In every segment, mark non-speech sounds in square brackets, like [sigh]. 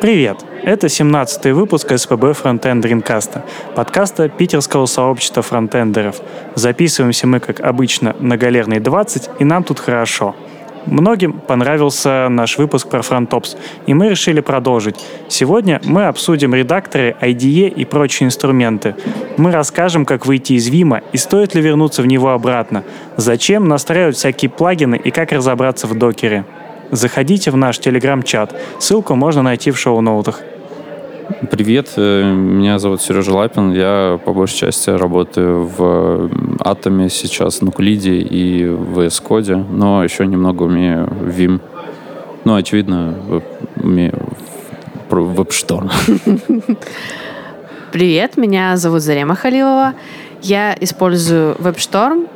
Привет! Это 17-й выпуск СПБ Фронтенд Ринкаста, подкаста питерского сообщества фронтендеров. Записываемся мы, как обычно, на Галерной 20, и нам тут хорошо. Многим понравился наш выпуск про фронтопс, и мы решили продолжить. Сегодня мы обсудим редакторы, IDE и прочие инструменты. Мы расскажем, как выйти из Vim и стоит ли вернуться в него обратно, зачем настраивать всякие плагины и как разобраться в докере. Заходите в наш телеграм-чат. Ссылку можно найти в шоу-ноутах. Привет, э, меня зовут Сережа Лапин. Я по большей части работаю в Атоме сейчас, Нуклиде и в VS Code, но еще немного умею Vim. Ну, очевидно, умею WebStorm. [laughs] Привет, меня зовут Зарема Халилова. Я использую WebStorm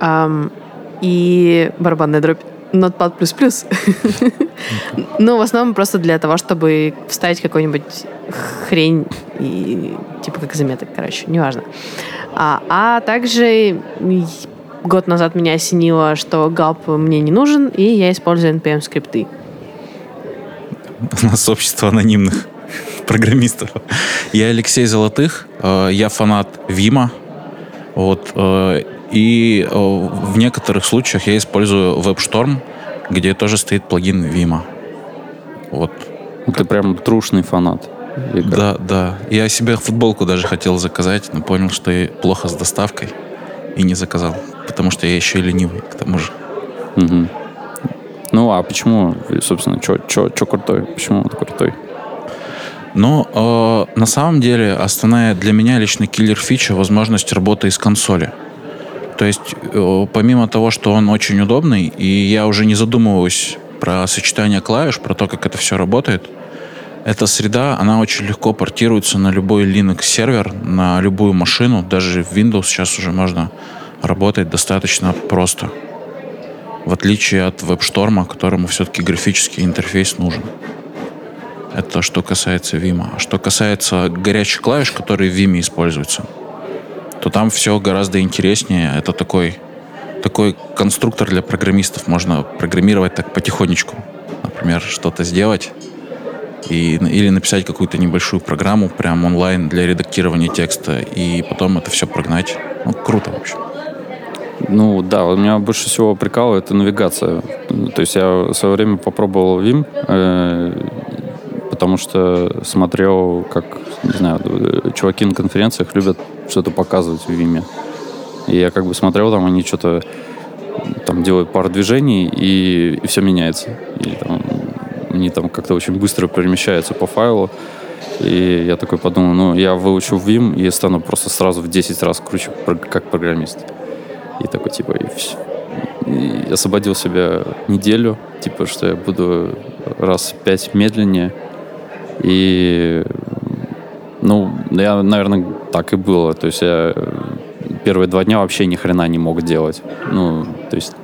эм, и барабанная дробь. Notepad++. ну, в основном просто для того, чтобы вставить какую-нибудь хрень, и, типа как заметок, короче, неважно. А, а также год назад меня осенило, что галп мне не нужен, и я использую NPM-скрипты. У нас общество анонимных программистов. Я Алексей Золотых, э, я фанат Вима. Вот, э, и э, в некоторых случаях я использую WebStorm, где тоже стоит плагин Vima. Вот. Ну, ты прям трушный фанат. Да, да. Я себе футболку даже хотел заказать, но понял, что я плохо с доставкой и не заказал. Потому что я еще и ленивый, к тому же. Угу. Ну, а почему, собственно, что крутой? Почему он крутой? Но ну, э, на самом деле основная для меня лично киллер-фича возможность работы из консоли. То есть, э, помимо того, что он очень удобный, и я уже не задумываюсь про сочетание клавиш, про то, как это все работает, эта среда, она очень легко портируется на любой Linux-сервер, на любую машину. Даже в Windows сейчас уже можно работать достаточно просто. В отличие от WebStorm, которому все-таки графический интерфейс нужен. Это что касается Vim. А что касается горячих клавиш, которые в Vim используются – то там все гораздо интереснее. Это такой, такой конструктор для программистов. Можно программировать так потихонечку. Например, что-то сделать и, или написать какую-то небольшую программу прям онлайн для редактирования текста и потом это все прогнать. Ну, круто, в общем. Ну да, у меня больше всего прикалывает это навигация. То есть я в свое время попробовал Vim, э, потому что смотрел, как, не знаю, чуваки на конференциях любят что-то показывать в Виме. И я как бы смотрел, там они что-то там делают пару движений, и, и все меняется. И там, они там как-то очень быстро перемещаются по файлу. И я такой подумал, ну, я выучу Vim и стану просто сразу в 10 раз круче, как программист. И такой, типа, и все. И освободил себя неделю, типа, что я буду раз пять медленнее. И ну, я, наверное, так и было. То есть я первые два дня вообще ни хрена не мог делать. Ну, то есть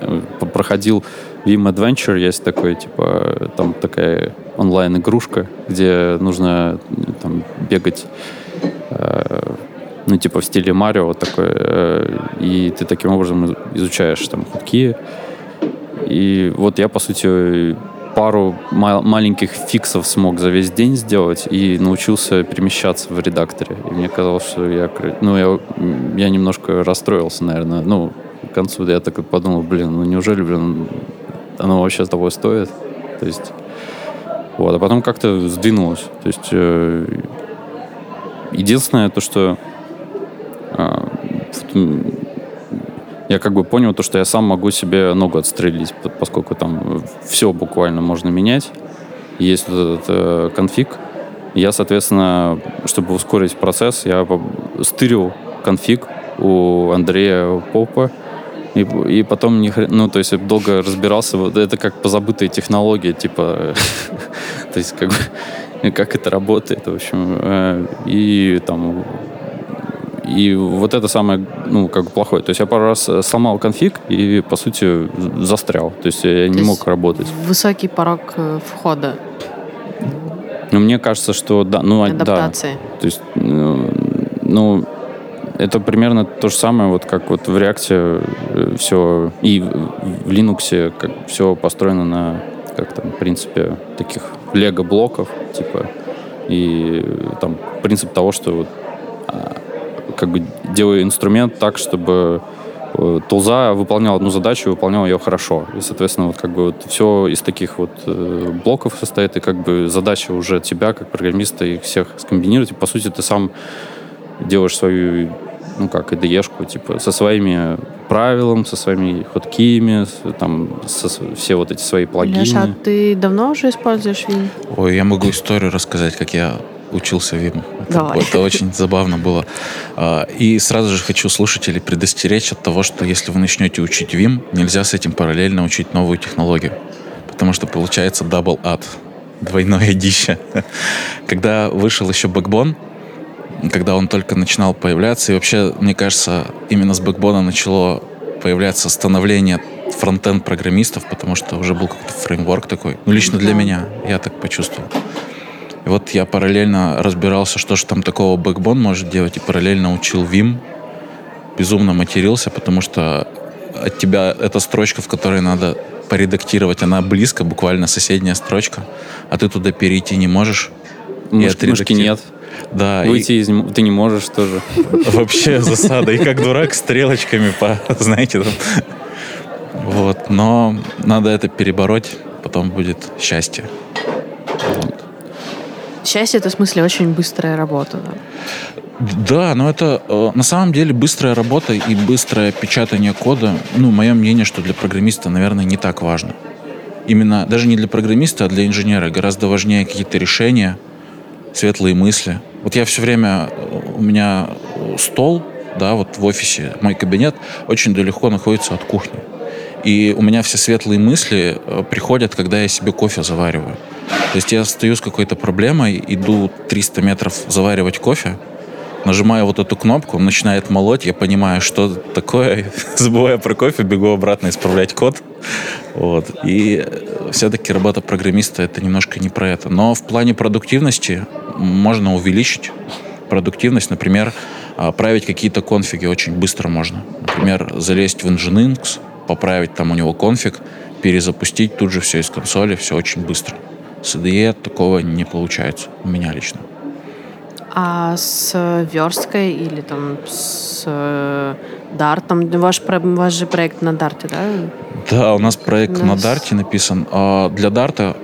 э, проходил Vim Adventure, есть такой, типа, там такая онлайн-игрушка, где нужно там бегать, э, ну, типа в стиле Марио такой, э, и ты таким образом изучаешь там худки. И вот я, по сути, пару маленьких фиксов смог за весь день сделать и научился перемещаться в редакторе. И мне казалось, что я, ну, я, я немножко расстроился, наверное. Ну, к концу я так подумал, блин, ну неужели, блин, оно вообще того стоит? То есть, вот, а потом как-то сдвинулось. То есть, э, единственное то, что э, я как бы понял то, что я сам могу себе ногу отстрелить, поскольку там все буквально можно менять. Есть вот этот э, конфиг. Я, соответственно, чтобы ускорить процесс, я стырил конфиг у Андрея Попа, и, и потом, не, ну, то есть долго разбирался, вот это как позабытые технологии, типа, [laughs] то есть как бы, как это работает, в общем, э, и там и вот это самое, ну, как бы плохое. То есть я пару раз э, сломал конфиг и, по сути, застрял. То есть я То не мог работать. Высокий порог э, входа. Ну, мне кажется, что да. Ну, Адаптации. Да. То есть, ну, ну, это примерно то же самое, вот как вот в React э, все, и в Linux как все построено на, как там, в принципе, таких лего блоков, типа, и там принцип того, что вот, а, как бы делаю инструмент так, чтобы э, тулза выполнял одну задачу, выполнял ее хорошо. И, соответственно, вот как бы вот все из таких вот э, блоков состоит, и как бы задача уже тебя, как программиста, их всех скомбинировать. И, по сути, ты сам делаешь свою, ну как, IDE-шку, типа, со своими правилами, со своими хоткиями, там, со, все вот эти свои плагины. Леша, а ты давно уже используешь Vim? Ой, я могу историю рассказать, как я учился Виму. Это, это очень забавно было. А, И сразу же хочу слушателей предостеречь от того, что если вы начнете учить Vim, нельзя с этим параллельно учить новую технологию. Потому что получается double ад. Двойное дище. [laughs] Когда вышел еще Backbone, когда он только начинал появляться, и вообще, мне кажется, именно с Backbone начало появляться становление фронтенд программистов, потому что уже был какой-то фреймворк такой. Ну, лично для меня, я так почувствовал. И вот я параллельно разбирался, что же там такого Backbone может делать, и параллельно учил Vim. Безумно матерился, потому что от тебя эта строчка, в которой надо поредактировать, она близко, буквально соседняя строчка, а ты туда перейти не можешь. И Мышки, мышки нет. Да, и Выйти из него ты не можешь тоже. вообще засада. И как дурак стрелочками по, знаете, там. Вот, но надо это перебороть, потом будет счастье. Вот. Счастье это в смысле очень быстрая работа. Да? Да, но это э, на самом деле быстрая работа и быстрое печатание кода. Ну, мое мнение, что для программиста, наверное, не так важно. Именно даже не для программиста, а для инженера. Гораздо важнее какие-то решения, светлые мысли. Вот я все время, э, у меня э, стол, да, вот в офисе, мой кабинет очень далеко находится от кухни. И у меня все светлые мысли э, приходят, когда я себе кофе завариваю. То есть я стою с какой-то проблемой, иду 300 метров заваривать кофе, нажимаю вот эту кнопку, он начинает молоть, я понимаю, что такое, [laughs] забываю про кофе, бегу обратно исправлять код. Вот. И все-таки работа программиста это немножко не про это. Но в плане продуктивности можно увеличить продуктивность, например, а, править какие-то конфиги очень быстро можно. Например, залезть в Nginx, поправить там у него конфиг, перезапустить тут же все из консоли, все очень быстро. С IDE такого не получается, у меня лично. А с версткой или там с э, дартом, ваш, ваш же проект на дарте, да? Да, у нас проект У на Дарте написан. А для Дарта,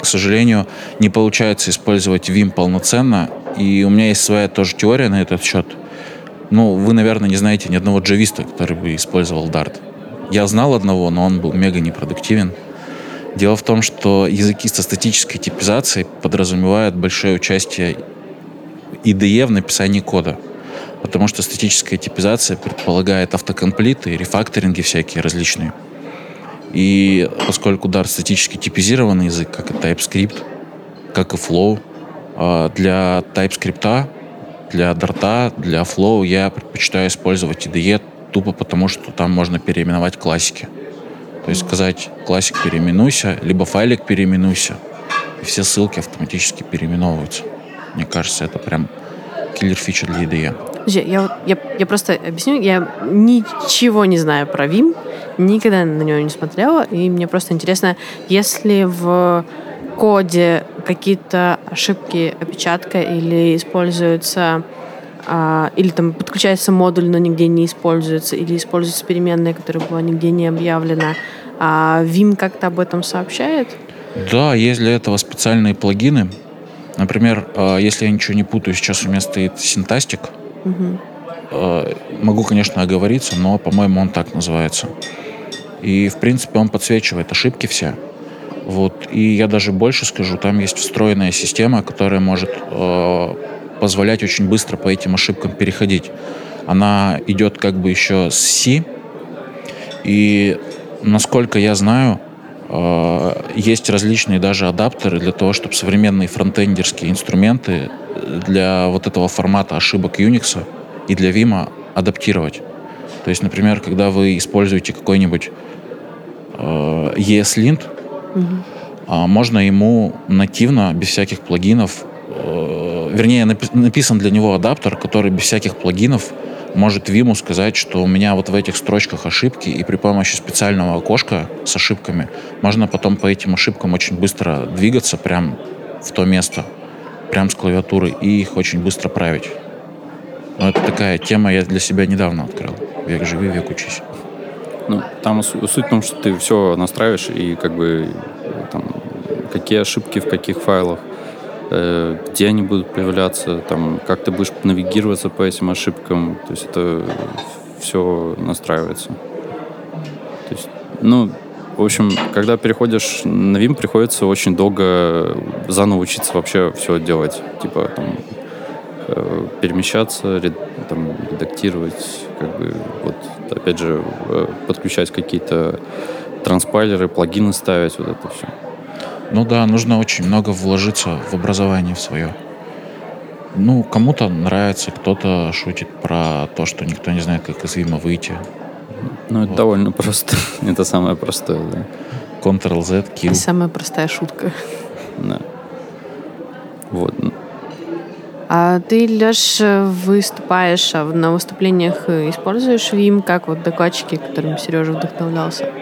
к сожалению, не получается использовать Vim полноценно. И у меня есть своя тоже теория на этот счет. Ну, вы, наверное, не знаете ни одного джависта, который бы использовал Dart. Я знал одного, но он был мега непродуктивен. Дело в том, что языки со статической типизацией подразумевают большое участие IDE в написании кода. Потому что статическая типизация предполагает автокомплиты, рефакторинги всякие различные. И поскольку Dart статически типизированный язык, как и TypeScript, как и Flow, а, для TypeScript, для Dart, для Flow я предпочитаю использовать IDE тупо потому, что там можно переименовать классики. То есть сказать классик переименуйся, либо файлик переименуйся, и все ссылки автоматически переименовываются. Мне кажется, это прям киллер фича для IDE. Я, я, я просто объясню, я ничего не знаю про Vim, никогда на него не смотрела, и мне просто интересно, если в коде какие-то ошибки, опечатка или используется а, или там подключается модуль, но нигде не используется, или используется переменная, которая была нигде не объявлена, а Vim как-то об этом сообщает? Да, есть для этого специальные плагины. Например, э, если я ничего не путаю, сейчас у меня стоит синтастик. Э, Могу, конечно, оговориться, но, по-моему, он так называется. И, в принципе, он подсвечивает ошибки все. Вот. И я даже больше скажу, там есть встроенная система, которая может э, позволять очень быстро по этим ошибкам переходить. Она идет как бы еще с C. И, насколько я знаю, э, есть различные даже адаптеры для того, чтобы современные фронтендерские инструменты для вот этого формата ошибок Unix и для Vim адаптировать. То есть, например, когда вы используете какой-нибудь э, ESLint, Мгм. а можно ему нативно, без всяких плагинов, э, вернее, напи- написан для него адаптер, который без всяких плагинов может Виму сказать, что у меня вот в этих строчках ошибки, и при помощи специального окошка с ошибками можно потом по этим ошибкам очень быстро двигаться прям в то место, прям с клавиатуры, и их очень быстро править. Но это такая тема, я для себя недавно открыл. Век живи, век учись. Ну, там суть в том, что ты все настраиваешь, и как бы там, какие ошибки в каких файлах, э, где они будут появляться, там, как ты будешь навигироваться по этим ошибкам. То есть это все настраивается. То есть, ну, в общем, когда переходишь на Vim, приходится очень долго заново учиться вообще все делать. Типа там э, перемещаться, ред, там, редактировать, как бы вот опять же э, подключать какие-то транспайлеры, плагины ставить, вот это все. Ну да, нужно очень много вложиться в образование в свое. Ну, кому-то нравится, кто-то шутит про то, что никто не знает, как из Вима выйти. Ну, это вот. довольно просто. [laughs] это самое простое, да. Ctrl-Z, Q. Самая простая шутка. Да. Вот. А ты, Леш, выступаешь а на выступлениях, используешь Vim как вот докладчики, которым Сережа вдохновлялся?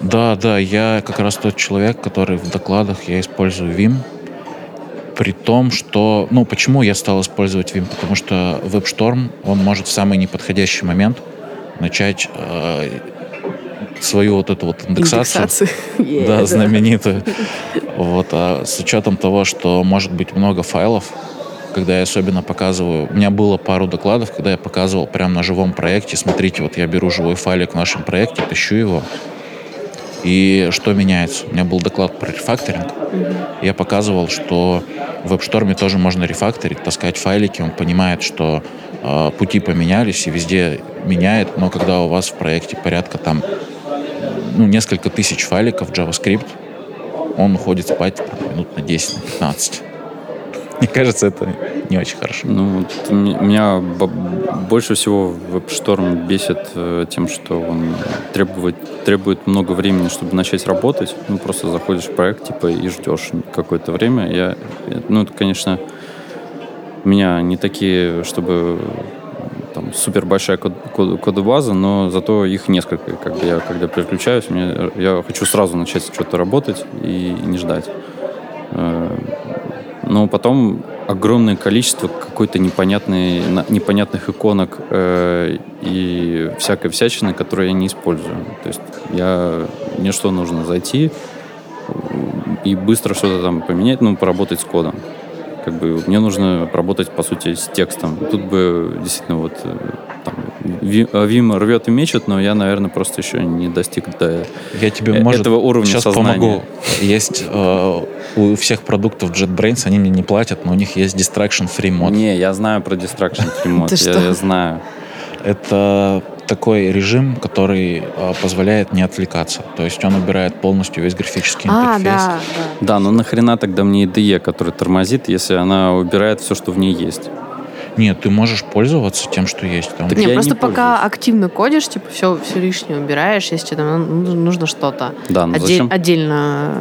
Да, да, я как раз тот человек, который в докладах я использую Vim. При том, что... Ну, почему я стал использовать Vim? Потому что WebStorm, он может в самый неподходящий момент начать э, свою вот эту вот индексацию. Индексацию. [laughs] Yeah, да, знаменитую. Вот, а с учетом того, что может быть много файлов, когда я особенно показываю. У меня было пару докладов, когда я показывал прямо на живом проекте. Смотрите, вот я беру живой файлик в нашем проекте, тащу его, и что меняется? У меня был доклад про рефакторинг. Я показывал, что в WebStorm тоже можно рефакторить, таскать файлики. Он понимает, что э, пути поменялись и везде меняет. Но когда у вас в проекте порядка там ну, несколько тысяч файликов JavaScript, он уходит спать минут на 10-15. Мне кажется, это не очень хорошо. Ну, меня больше всего WebStorm бесит э, тем, что он требует, требует много времени, чтобы начать работать. Ну, просто заходишь в проект, типа, и ждешь какое-то время. Я, ну, это, конечно, у меня не такие, чтобы там супер большая код, код, кодобаза, но зато их несколько. Как бы я, когда переключаюсь, мне, я хочу сразу начать что-то работать и не ждать. Но потом огромное количество какой-то непонятной, непонятных иконок э, и всякой всячины, которую я не использую. То есть я, мне что нужно зайти и быстро что-то там поменять, ну, поработать с кодом. Как бы мне нужно работать, по сути, с текстом. Тут бы действительно вот э, Вим рвет и мечет, но я, наверное, просто еще не достиг до я тебе, э, может, этого уровня сейчас сознания. помогу. Есть э, у всех продуктов JetBrains, они мне не платят, но у них есть Distraction Free мод. Не, я знаю про Distraction Free мод. я, я знаю. Это такой режим, который э, позволяет не отвлекаться. То есть он убирает полностью весь графический а, интерфейс. Да, да. да, но нахрена тогда мне IDE, который тормозит, если она убирает все, что в ней есть? Нет, ты можешь пользоваться тем, что есть. Там. Так Нет, просто не пока пользуюсь. активно кодишь, типа все, все лишнее убираешь, если там нужно что-то. Да, ну Отдель, зачем? Отдельно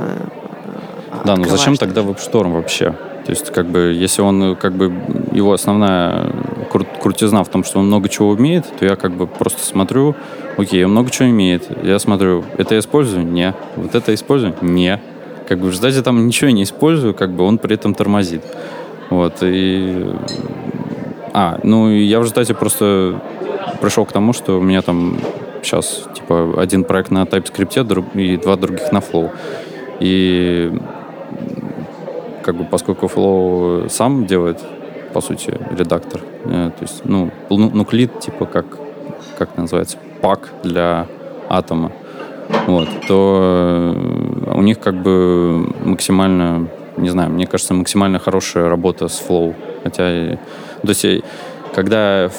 Да, ну зачем тогда WebStorm вообще? То есть, как бы, если он, как бы, его основная кру- крутизна в том, что он много чего умеет, то я как бы просто смотрю, окей, он много чего умеет. Я смотрю, это я использую? Не. Вот это использую? Не. Как бы в результате там ничего не использую, как бы он при этом тормозит. Вот, и а, ну я в результате просто пришел к тому, что у меня там сейчас типа один проект на TypeScript и два других на Flow. И как бы поскольку Flow сам делает, по сути, редактор, э, то есть, ну, нуклид, типа как, как называется, пак для атома, вот, то э, у них как бы максимально, не знаю, мне кажется, максимально хорошая работа с Flow. Хотя то есть когда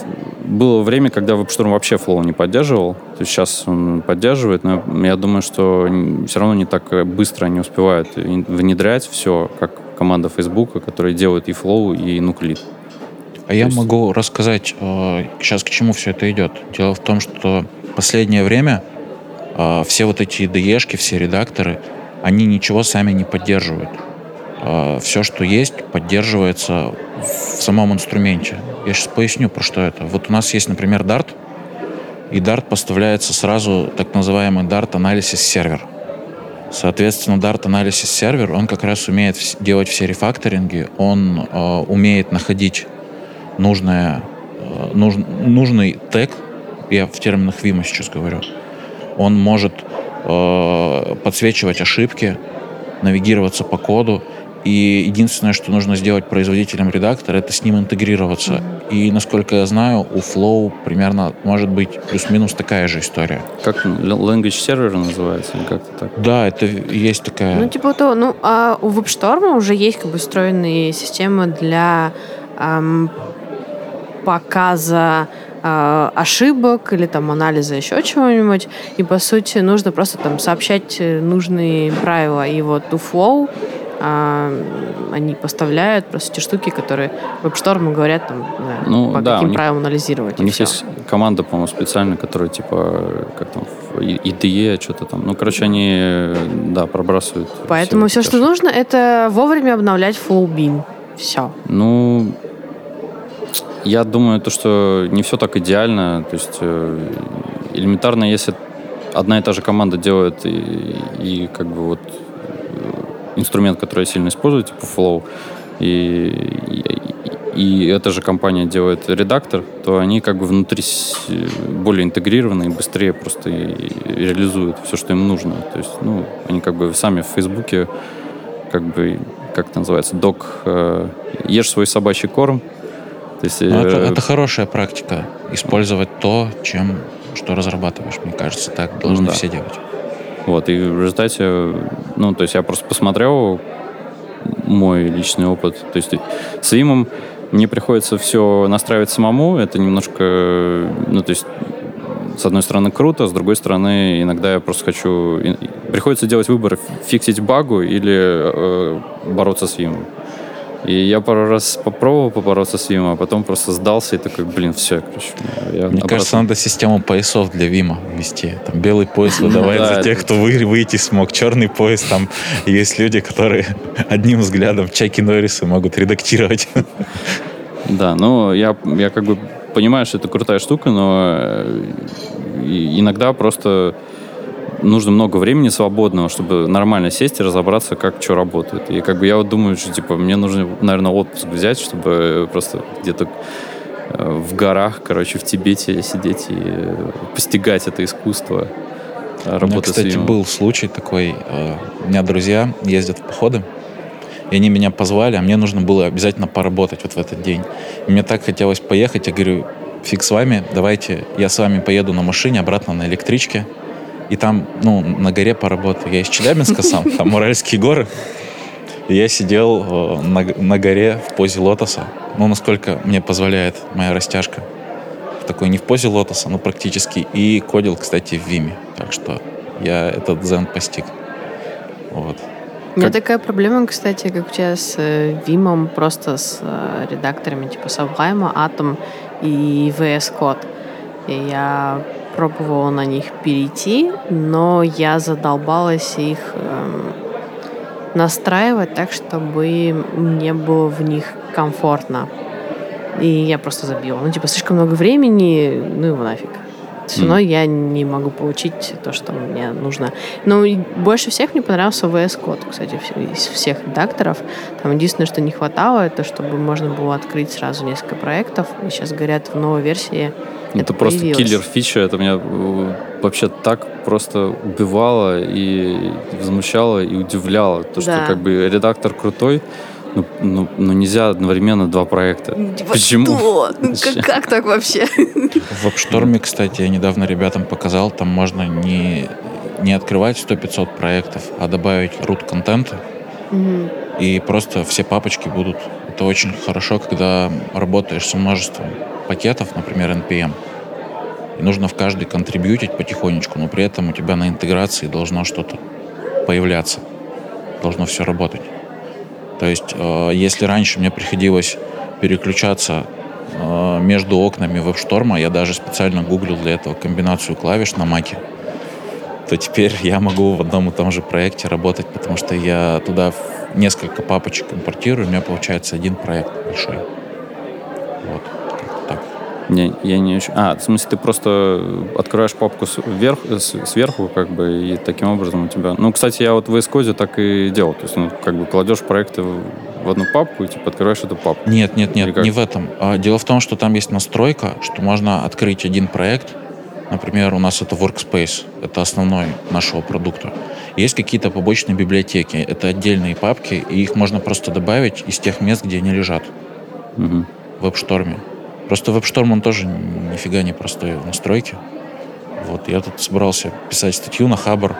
было время, когда WebStorm вообще Flow не поддерживал, то есть сейчас он поддерживает, но я думаю, что все равно не так быстро они успевают внедрять все, как команда Facebook, которая делает и Flow, и Nuclid. А я есть... могу рассказать э, сейчас к чему все это идет. Дело в том, что последнее время э, все вот эти IDE-шки, все редакторы, они ничего сами не поддерживают. Э, все, что есть, поддерживается в самом инструменте. Я сейчас поясню, про что это. Вот у нас есть, например, Dart, и Dart поставляется сразу так называемый Dart Analysis сервер. Соответственно, Dart Analysis сервер, он как раз умеет делать все рефакторинги, он э, умеет находить нужное, э, нуж, нужный тег, я в терминах Vim сейчас говорю, он может э, подсвечивать ошибки, навигироваться по коду, и единственное, что нужно сделать производителям редактора, это с ним интегрироваться. Mm-hmm. И, насколько я знаю, у Flow примерно может быть плюс-минус такая же история. Как language server называется? Или как-то так? Да, это есть такая. Ну, типа то, ну, а у WebStorm уже есть как бы встроенные системы для эм, показа э, ошибок или там анализа еще чего-нибудь. И по сути нужно просто там сообщать нужные правила. И вот у Flow а, они поставляют просто эти штуки, которые веб-шторму говорят, там, ну, по да, каким них, правилам анализировать. У них все. есть команда, по-моему, специальная, которая типа, как там, IDE, что-то там. Ну, короче, они, да, пробрасывают. Поэтому все, все что нужно, это вовремя обновлять full beam. Все. Ну, я думаю, то, что не все так идеально. То есть э, элементарно, если одна и та же команда делает и, и как бы вот инструмент, который я сильно использую, типа Flow, и, и, и эта же компания делает редактор, то они как бы внутри более интегрированы и быстрее просто реализуют все, что им нужно. То есть, ну, они как бы сами в Фейсбуке как бы, как это называется, док, э, ешь свой собачий корм. То есть, ну, это, э, это хорошая практика, использовать то, чем что разрабатываешь, мне кажется, так должны ну, да. все делать. Вот, и в результате, ну, то есть я просто посмотрел мой личный опыт. То есть с Вимом мне приходится все настраивать самому. Это немножко, ну, то есть с одной стороны круто, с другой стороны иногда я просто хочу... Приходится делать выбор, фиксить багу или э, бороться с Вимом. И я пару раз попробовал побороться с Вимом, а потом просто сдался и такой, блин, все, короче. Я Мне обратно... кажется, надо систему поясов для Вима ввести. Там белый пояс [laughs] выдавать за тех, кто выйти смог. Черный пояс, там есть люди, которые [laughs] одним взглядом Чаки Норрисы могут редактировать. [laughs] Да, ну я, я как бы понимаю, что это крутая штука, но э, иногда просто нужно много времени свободного, чтобы нормально сесть и разобраться, как что работает. И как бы я вот думаю, что типа мне нужно, наверное, отпуск взять, чтобы просто где-то э, в горах, короче, в Тибете сидеть и постигать это искусство. Работы У меня, кстати, был случай такой. Э, у меня друзья ездят в походы, и они меня позвали, а мне нужно было обязательно поработать вот в этот день. И мне так хотелось поехать, я говорю, фиг с вами, давайте я с вами поеду на машине обратно на электричке, и там, ну, на горе поработал. Я из Челябинска [laughs] сам, там Уральские горы. И я сидел э, на, на горе в позе лотоса. Ну, насколько мне позволяет моя растяжка. Такой не в позе лотоса, но практически. И кодил, кстати, в Виме. Так что я этот дзен постиг. Вот. У меня такая проблема, кстати, как у тебя с э, Вимом, просто с э, редакторами типа Sublime, Atom и VS Code. И я пробовала на них перейти, но я задолбалась их эм, настраивать так, чтобы мне было в них комфортно. И я просто забила. Ну, типа, слишком много времени, ну его нафиг. Все равно mm. я не могу получить то, что мне нужно. Но больше всех мне понравился VS Code, кстати, из всех редакторов. Там единственное, что не хватало, это чтобы можно было открыть сразу несколько проектов. И сейчас говорят, в новой версии это, просто киллер фича. Это меня э, вообще так просто убивало и возмущало и удивляло. То, да. что как бы редактор крутой, ну, ну, ну нельзя одновременно два проекта. Типа [laughs] Почему? Что? Ну, [laughs] как, как так вообще? В WebStorm, кстати, я недавно ребятам показал, там можно не, не открывать 100-500 проектов, а добавить root контента. Угу. И просто все папочки будут. Это очень хорошо, когда работаешь с множеством пакетов, например, NPM. И нужно в каждый контрибьютить потихонечку, но при этом у тебя на интеграции должно что-то появляться. Должно все работать. То есть, э, если раньше мне приходилось переключаться э, между окнами веб-шторма, я даже специально гуглил для этого комбинацию клавиш на маке, то теперь я могу в одном и том же проекте работать, потому что я туда несколько папочек импортирую, у меня получается один проект большой. Вот, как-то так. Не, я не очень... А, в смысле, ты просто открываешь папку сверх, сверху, как бы, и таким образом у тебя... Ну, кстати, я вот в Code так и делал. То есть, ну, как бы кладешь проекты в одну папку и, типа, открываешь эту папку. Нет, нет, нет, не в этом. А, дело в том, что там есть настройка, что можно открыть один проект, Например, у нас это Workspace, это основной нашего продукта. Есть какие-то побочные библиотеки, это отдельные папки, и их можно просто добавить из тех мест, где они лежат. Угу. В WebStorm. Просто WebStorm, он тоже нифига не простой в настройке. Вот, я тут собрался писать статью на Хабр.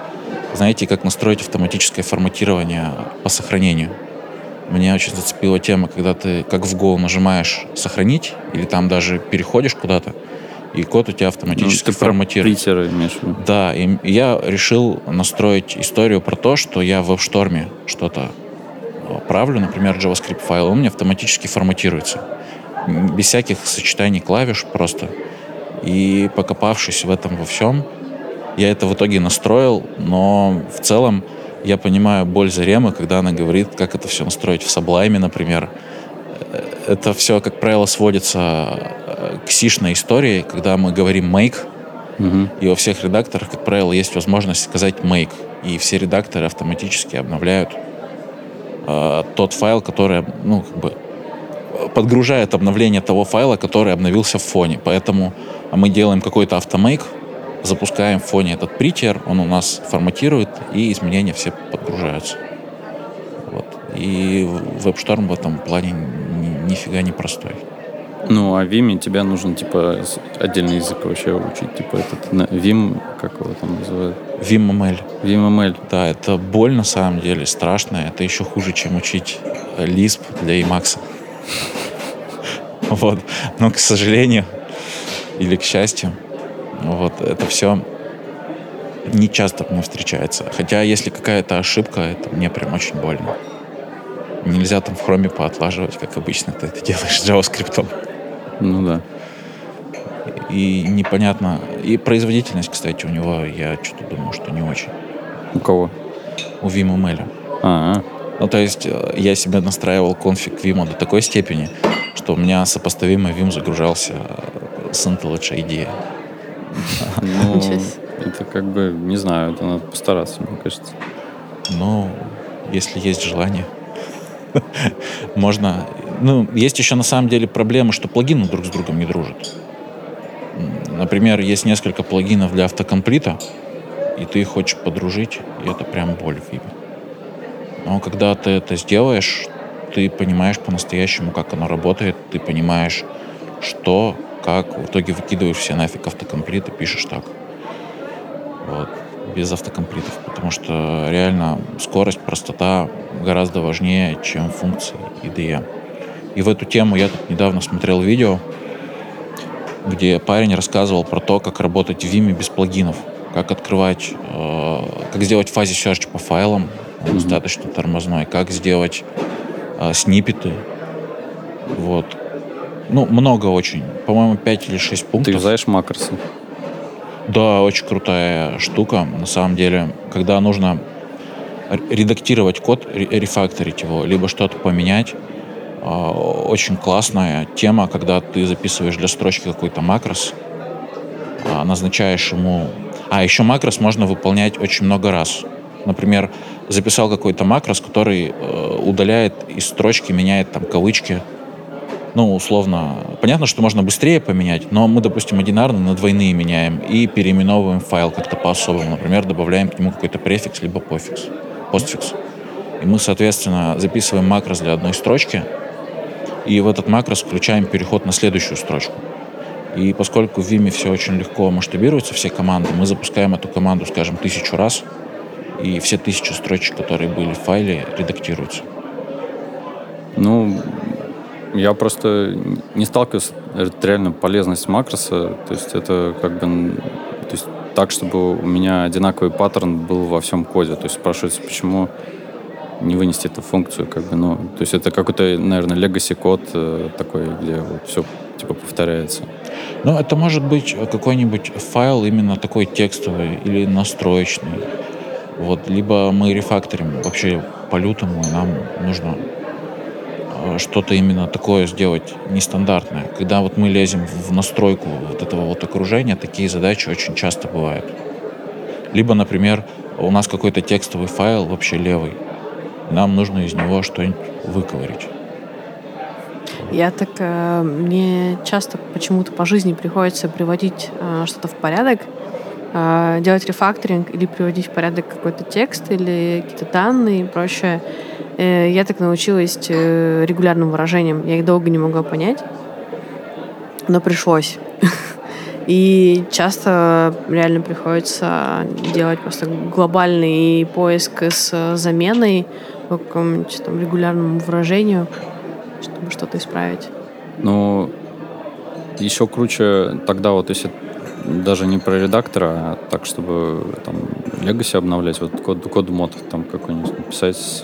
Знаете, как настроить автоматическое форматирование по сохранению. Меня очень зацепила тема, когда ты как в Go нажимаешь «сохранить» или там даже переходишь куда-то, и код у тебя автоматически ну, форматирует. Притеры имеешь в виду? Да, и я решил настроить историю про то, что я в WebStorm что-то э, правлю, например, JavaScript файл, он мне автоматически форматируется. Без всяких сочетаний клавиш просто. И покопавшись в этом во всем, я это в итоге настроил, но в целом я понимаю боль Заремы, когда она говорит, как это все настроить в Sublime, например. Э, это все, как правило, сводится к сишной истории, когда мы говорим make, угу. и во всех редакторах, как правило, есть возможность сказать make, и все редакторы автоматически обновляют э, тот файл, который, ну, как бы подгружает обновление того файла, который обновился в фоне. Поэтому мы делаем какой-то автомейк, запускаем в фоне этот притер, он у нас форматирует, и изменения все подгружаются. Вот. И WebStorm в этом плане нифига не простой. Ну, а Vim тебе нужно, типа, отдельный язык вообще учить. Типа, этот Vim, как его там называют? VimML. VimML. Да, это боль на самом деле, страшно. Это еще хуже, чем учить Lisp для Emacs. [laughs] Вот. Но, к сожалению, или к счастью, вот это все не часто мне встречается. Хотя, если какая-то ошибка, это мне прям очень больно. Нельзя там в хроме поотлаживать, как обычно ты это делаешь JavaScript. Ну да. И непонятно. И производительность, кстати, у него, я что-то думаю, что не очень. У кого? У VimML. А-а. Ну, то есть э, я себе настраивал конфиг Vim до такой степени, что у меня сопоставимый Vim загружался с IntelliJ IDEA. Ну, [laughs] это как бы, не знаю, это надо постараться, мне кажется. Ну, если есть желание. Можно... Ну, есть еще на самом деле проблема, что плагины друг с другом не дружат. Например, есть несколько плагинов для автокомплита, и ты их хочешь подружить, и это прям боль в имя. Но когда ты это сделаешь, ты понимаешь по-настоящему, как оно работает, ты понимаешь, что, как, в итоге выкидываешь все нафиг автокомплит и пишешь так. Вот без автокомплитов, потому что реально скорость, простота гораздо важнее, чем функции IDE. И в эту тему я тут недавно смотрел видео, где парень рассказывал про то, как работать в Vim без плагинов, как открывать, э, как сделать фазе search по файлам, mm-hmm. достаточно тормозной, как сделать э, сниппеты, вот. Ну, много очень. По-моему, 5 или 6 пунктов. Ты знаешь макросы? Да, очень крутая штука. На самом деле, когда нужно редактировать код, рефакторить его, либо что-то поменять, а, очень классная тема, когда ты записываешь для строчки какой-то макрос, а, назначаешь ему... А, еще макрос можно выполнять очень много раз. Например, записал какой-то макрос, который э, удаляет из строчки, меняет там кавычки, ну, условно, понятно, что можно быстрее поменять, но мы, допустим, одинарные на двойные меняем и переименовываем файл как-то по-особому. Например, добавляем к нему какой-то префикс, либо пофикс, постфикс. И мы, соответственно, записываем макрос для одной строчки, и в этот макрос включаем переход на следующую строчку. И поскольку в Vim все очень легко масштабируется, все команды, мы запускаем эту команду, скажем, тысячу раз, и все тысячи строчек, которые были в файле, редактируются. Ну, я просто не сталкиваюсь это реально полезность макроса. То есть это как бы то есть так, чтобы у меня одинаковый паттерн был во всем коде. То есть спрашивается, почему не вынести эту функцию, как бы, ну, то есть это какой-то, наверное, legacy код э, такой, где вот все типа повторяется. Ну, это может быть какой-нибудь файл именно такой текстовый или настроечный. Вот, либо мы рефакторим вообще по-лютому, нам нужно э, что-то именно такое сделать нестандартное. Когда вот мы лезем в настройку вот этого вот окружения, такие задачи очень часто бывают. Либо, например, у нас какой-то текстовый файл вообще левый. Нам нужно из него что-нибудь выковырить. Я так... Э, мне часто почему-то по жизни приходится приводить э, что-то в порядок, э, делать рефакторинг или приводить в порядок какой-то текст или какие-то данные и прочее. Э, я так научилась э, регулярным выражениям. Я их долго не могла понять, но пришлось. [laughs] И часто реально приходится делать просто глобальный поиск с заменой по какому-нибудь регулярному выражению, чтобы что-то исправить. Ну, еще круче тогда вот, если даже не про редактора, а так, чтобы там Legacy обновлять, вот код, код мод там какой-нибудь написать с...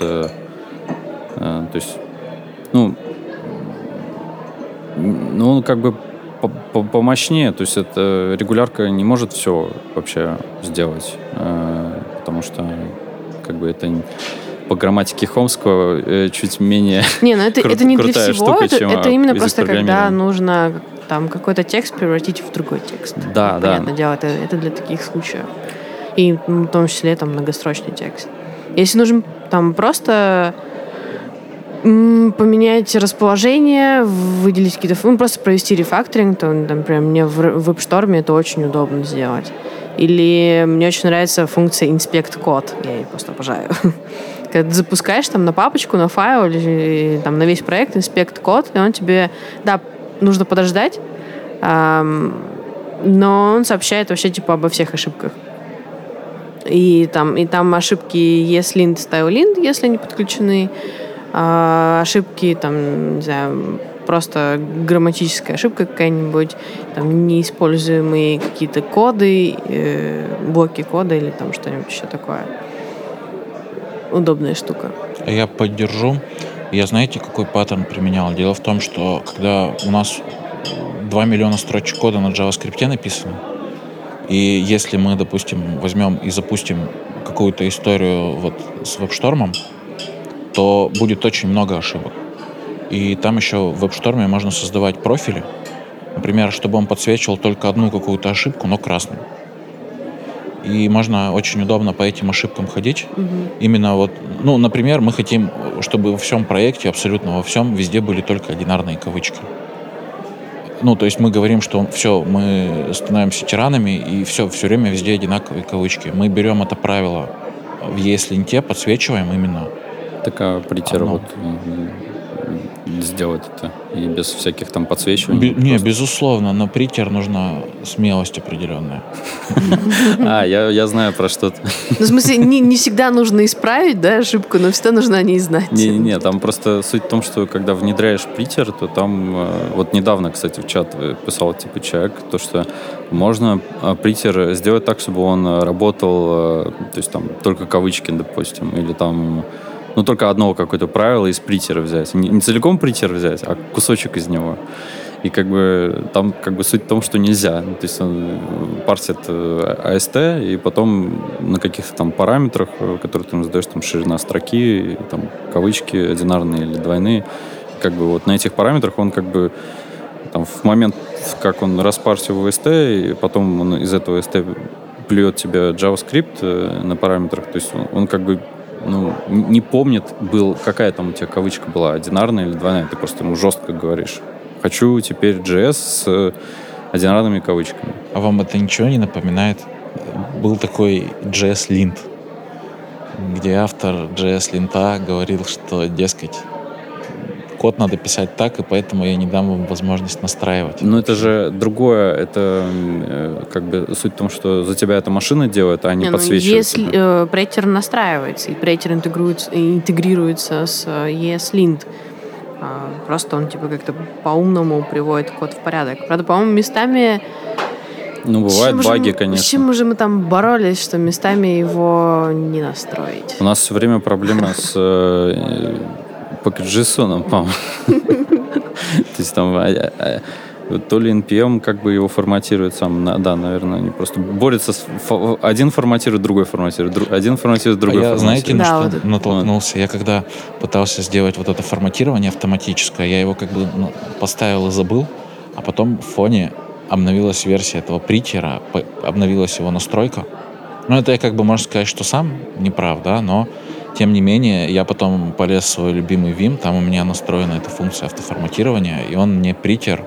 Э, то есть, ну, ну, он как бы помощнее, то есть это регулярка не может все вообще сделать, э, потому что как бы это по грамматике Хомского э, чуть менее Не, ну это, кру- это не для всего, штука, это, чем это именно просто когда нужно там какой-то текст превратить в другой текст. Да, да. Понятное дело, это, это для таких случаев. И в том числе там многострочный текст. Если нужен там просто поменять расположение, выделить какие-то... Ну, просто провести рефакторинг, то, например, мне в WebStorm это очень удобно сделать. Или мне очень нравится функция inspect код. Я ее просто обожаю. [laughs] Когда ты запускаешь там на папочку, на файл или там на весь проект инспект код, и он тебе... Да, нужно подождать, ам, но он сообщает вообще типа обо всех ошибках. И там, и там ошибки ESLint, StyleLint, если они подключены, а, ошибки там, не знаю, просто грамматическая ошибка какая-нибудь, там неиспользуемые какие-то коды, э, блоки кода или там что-нибудь еще такое. Удобная штука. А Я поддержу. Я знаете, какой паттерн применял? Дело в том, что когда у нас 2 миллиона строчек кода на JavaScript написано, и если мы, допустим, возьмем и запустим какую-то историю вот с вебштормом, то будет очень много ошибок. И там еще в вебшторме можно создавать профили, например, чтобы он подсвечивал только одну какую-то ошибку, но красным. И можно очень удобно по этим ошибкам ходить. Именно вот, ну, например, мы хотим, чтобы во всем проекте, абсолютно во всем, везде были только одинарные кавычки. Ну, то есть мы говорим, что все, мы становимся тиранами, и все, все время везде одинаковые кавычки. Мы берем это правило в ESLint, подсвечиваем именно. Такая притера Одно. сделать это. И без всяких там подсвечиваний. Бе- не, Просто- безусловно, на притер нужна смелость определенная. [laughs] А, я, я знаю про что-то. Ну, в смысле, не, не всегда нужно исправить, да, ошибку, но всегда нужно о ней знать. Не-не-не, там просто суть в том, что когда внедряешь притер, то там, э, вот недавно, кстати, в чат писал типа человек, то, что можно э, притер сделать так, чтобы он э, работал, э, то есть там только кавычки, допустим, или там, ну, только одно какое-то правило из притера взять. Не, не целиком притер взять, а кусочек из него. И как бы там как бы суть в том, что нельзя. Ну, То есть он э, парсит э, AST, и потом на каких-то там параметрах, э, которые ты задаешь, там ширина строки, там кавычки одинарные или двойные, как бы вот на этих параметрах он как бы там в момент, как он распарсил в AST, и потом он из этого AST плюет тебе JavaScript на параметрах, то есть он, он как бы ну, не помнит, был, какая там у тебя кавычка была, одинарная или двойная, ты просто ему жестко говоришь. Хочу теперь JS с э, одинарными кавычками. А вам это ничего не напоминает? Был такой JS Lint, где автор JS Lint говорил, что, дескать, код надо писать так, и поэтому я не дам вам возможность настраивать. Но это же другое, это э, как бы суть в том, что за тебя эта машина делает, а не, Не, ну, подсвечивает. если э, прейтер настраивается, и прейтер интегрируется, интегрируется с э, ESLint, а, просто он типа как-то по-умному приводит код в порядок. Правда, по-моему, местами... ну, бывают баги, мы- конечно. С чем же мы там боролись, что местами его не настроить? У нас все время проблема с э, JSON, по-моему. [laughs] То есть там а, а, То ли NPM как бы его форматирует сам. На- Да, наверное, они просто борются. С, один форматирует, другой форматирует. дру- один форматирует, А другой я, знаете, форматирует. на Да, что вот натолкнулся? Я когда пытался сделать вот это форматирование автоматическое, я его как бы ну, поставил и забыл, а потом в фоне обновилась версия этого притера, по- обновилась его настройка. Ну, это я как бы, можно сказать, что сам не прав, да, но тем не менее, я потом полез в свой любимый Vim, там у меня настроена эта функция автоформатирования, и он мне притер,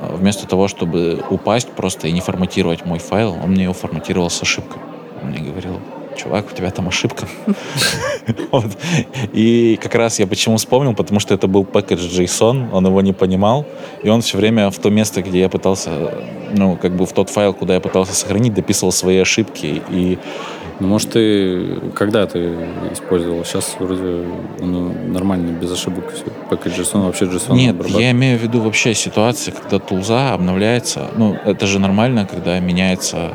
э, вместо того, чтобы упасть просто и не форматировать мой файл, он мне его форматировал с ошибкой. Он мне говорил, чувак, у тебя там ошибка. [laughs] И как раз я почему вспомнил, потому что это был package JSON, он его не понимал, и он все время в то место, где я пытался, ну, как бы в тот файл, куда я пытался сохранить, дописывал свои ошибки, и Ну, может, ты когда ты использовал? Сейчас вроде ну, нормально, без ошибок все. Пока JSON, вообще JSON Нет, я имею в виду вообще ситуации, когда тулза обновляется. Ну, это же нормально, когда меняется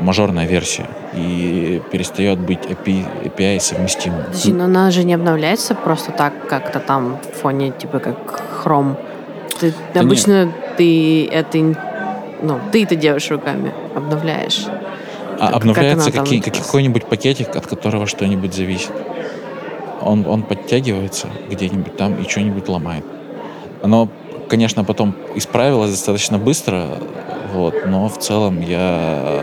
мажорная версия и перестает быть API, API совместимым. Подожди, но она же не обновляется просто так, как-то там в фоне, типа как хром. Ты, Да обычно ты это, ну, ты это делаешь руками, обновляешь. А обновляется как какие- какой-нибудь пакетик, от которого что-нибудь зависит. Он, он подтягивается где-нибудь там и что-нибудь ломает. Оно, конечно, потом исправилось достаточно быстро, вот, но в целом я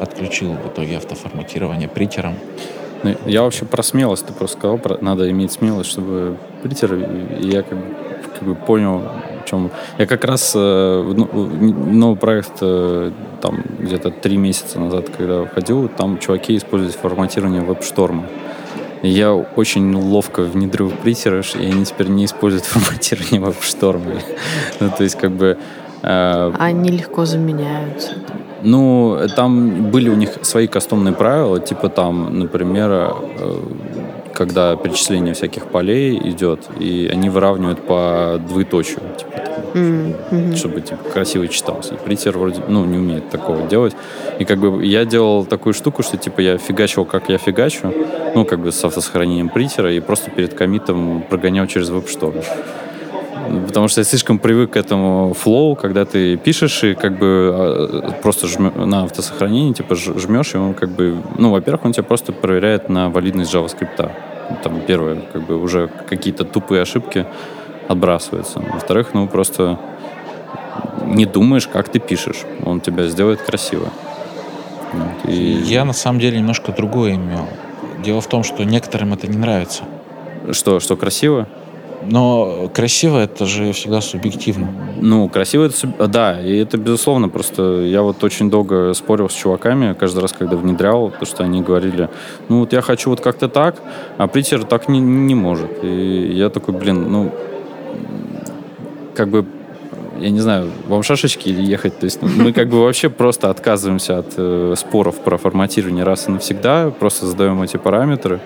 отключил в итоге автоформатирование притером. Ну, Я вообще про смелость, ты просто сказал, про, надо иметь смелость, чтобы притер, и я как бы, как бы понял, в чем... Я как раз э, ну- новый проект э, там где-то три месяца назад, когда входил, там чуваки использовали форматирование веб-шторма. Я очень ловко внедрил в притеры, и они теперь не используют [laughs] форматирование веб-шторма. Ну, то есть, как бы... э, Они легко заменяются. ну, там были у них свои кастомные правила, типа там, например, э, когда перечисление всяких полей идет, и они выравнивают по двоеточию, типа, мгм. чтобы типа, красиво читался. И притер вроде, ну, не умеет такого делать. И как бы я делал такую штуку, что типа я фигачил, как я фигачу, ну, как бы с автосохранением притера, и просто перед комитом прогонял через веб-шторм. Потому что я слишком привык к этому флоу, когда ты пишешь и как бы э, просто жмё- на автосохранение, типа жмешь, и он как бы, ну, во-первых, он тебя просто проверяет на валидность JavaScript. Там первое, как бы уже какие-то тупые ошибки отбрасываются. Во-вторых, ну, просто не думаешь, как ты пишешь. Он тебя сделает красиво. Вот, и Я на самом деле немножко другое имел. Дело в том, что некоторым это не нравится. что, что красиво? Но красиво это же всегда субъективно. Ну, красиво это... Да, и это безусловно. Просто я вот очень долго спорил с чуваками, каждый раз, когда внедрял, потому что они говорили, ну, вот я хочу вот как-то так, а притер так не, не может. И я такой, блин, ну, как бы я не знаю, вам шашечки или ехать. То есть мы как бы вообще просто отказываемся от э, споров про форматирование раз и навсегда, просто задаем эти параметры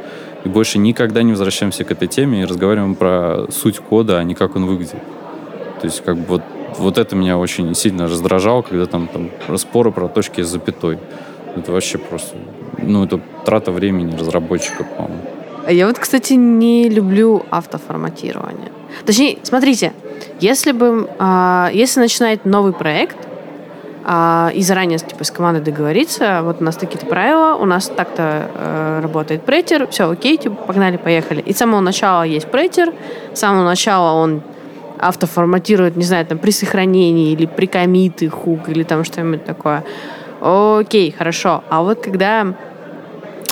и больше никогда не возвращаемся к этой теме и разговариваем про суть кода, а не как он выглядит. То есть как бы вот, вот это меня очень сильно раздражало, когда там, там споры про точки с запятой. Это вообще просто, ну, это трата времени разработчика, по-моему. Я вот, кстати, не люблю автоформатирование. Точнее, смотрите, если бы, а, если начинает новый проект, а, и заранее типа, с командой договориться, вот у нас такие-то правила, у нас так-то э, работает прейтер, все окей, типа, погнали, поехали. И с самого начала есть прейтер, с самого начала он автоформатирует, не знаю, там, при сохранении или при комиты хук или там что-нибудь такое. Окей, хорошо. А вот когда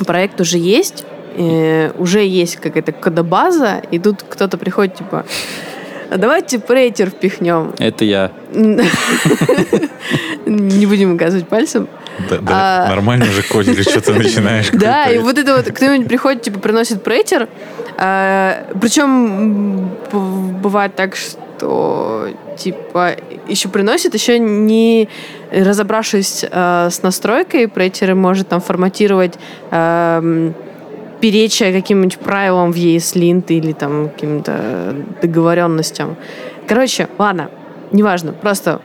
проект уже есть, э, уже есть какая-то кодобаза, и тут кто-то приходит, типа, «А давайте прейтер впихнем. Это я. Не будем указывать пальцем. Да, А- нормально же кодили, что ты начинаешь. Да, и вот это вот кто-нибудь приходит, типа, приносит прейтер. Причем бывает так, что типа еще приносит, еще не разобравшись э, с настройкой, прейтер может там форматировать эм, переча каким-нибудь правилам в ESLint или там каким-то договоренностям. Короче, ладно, неважно, просто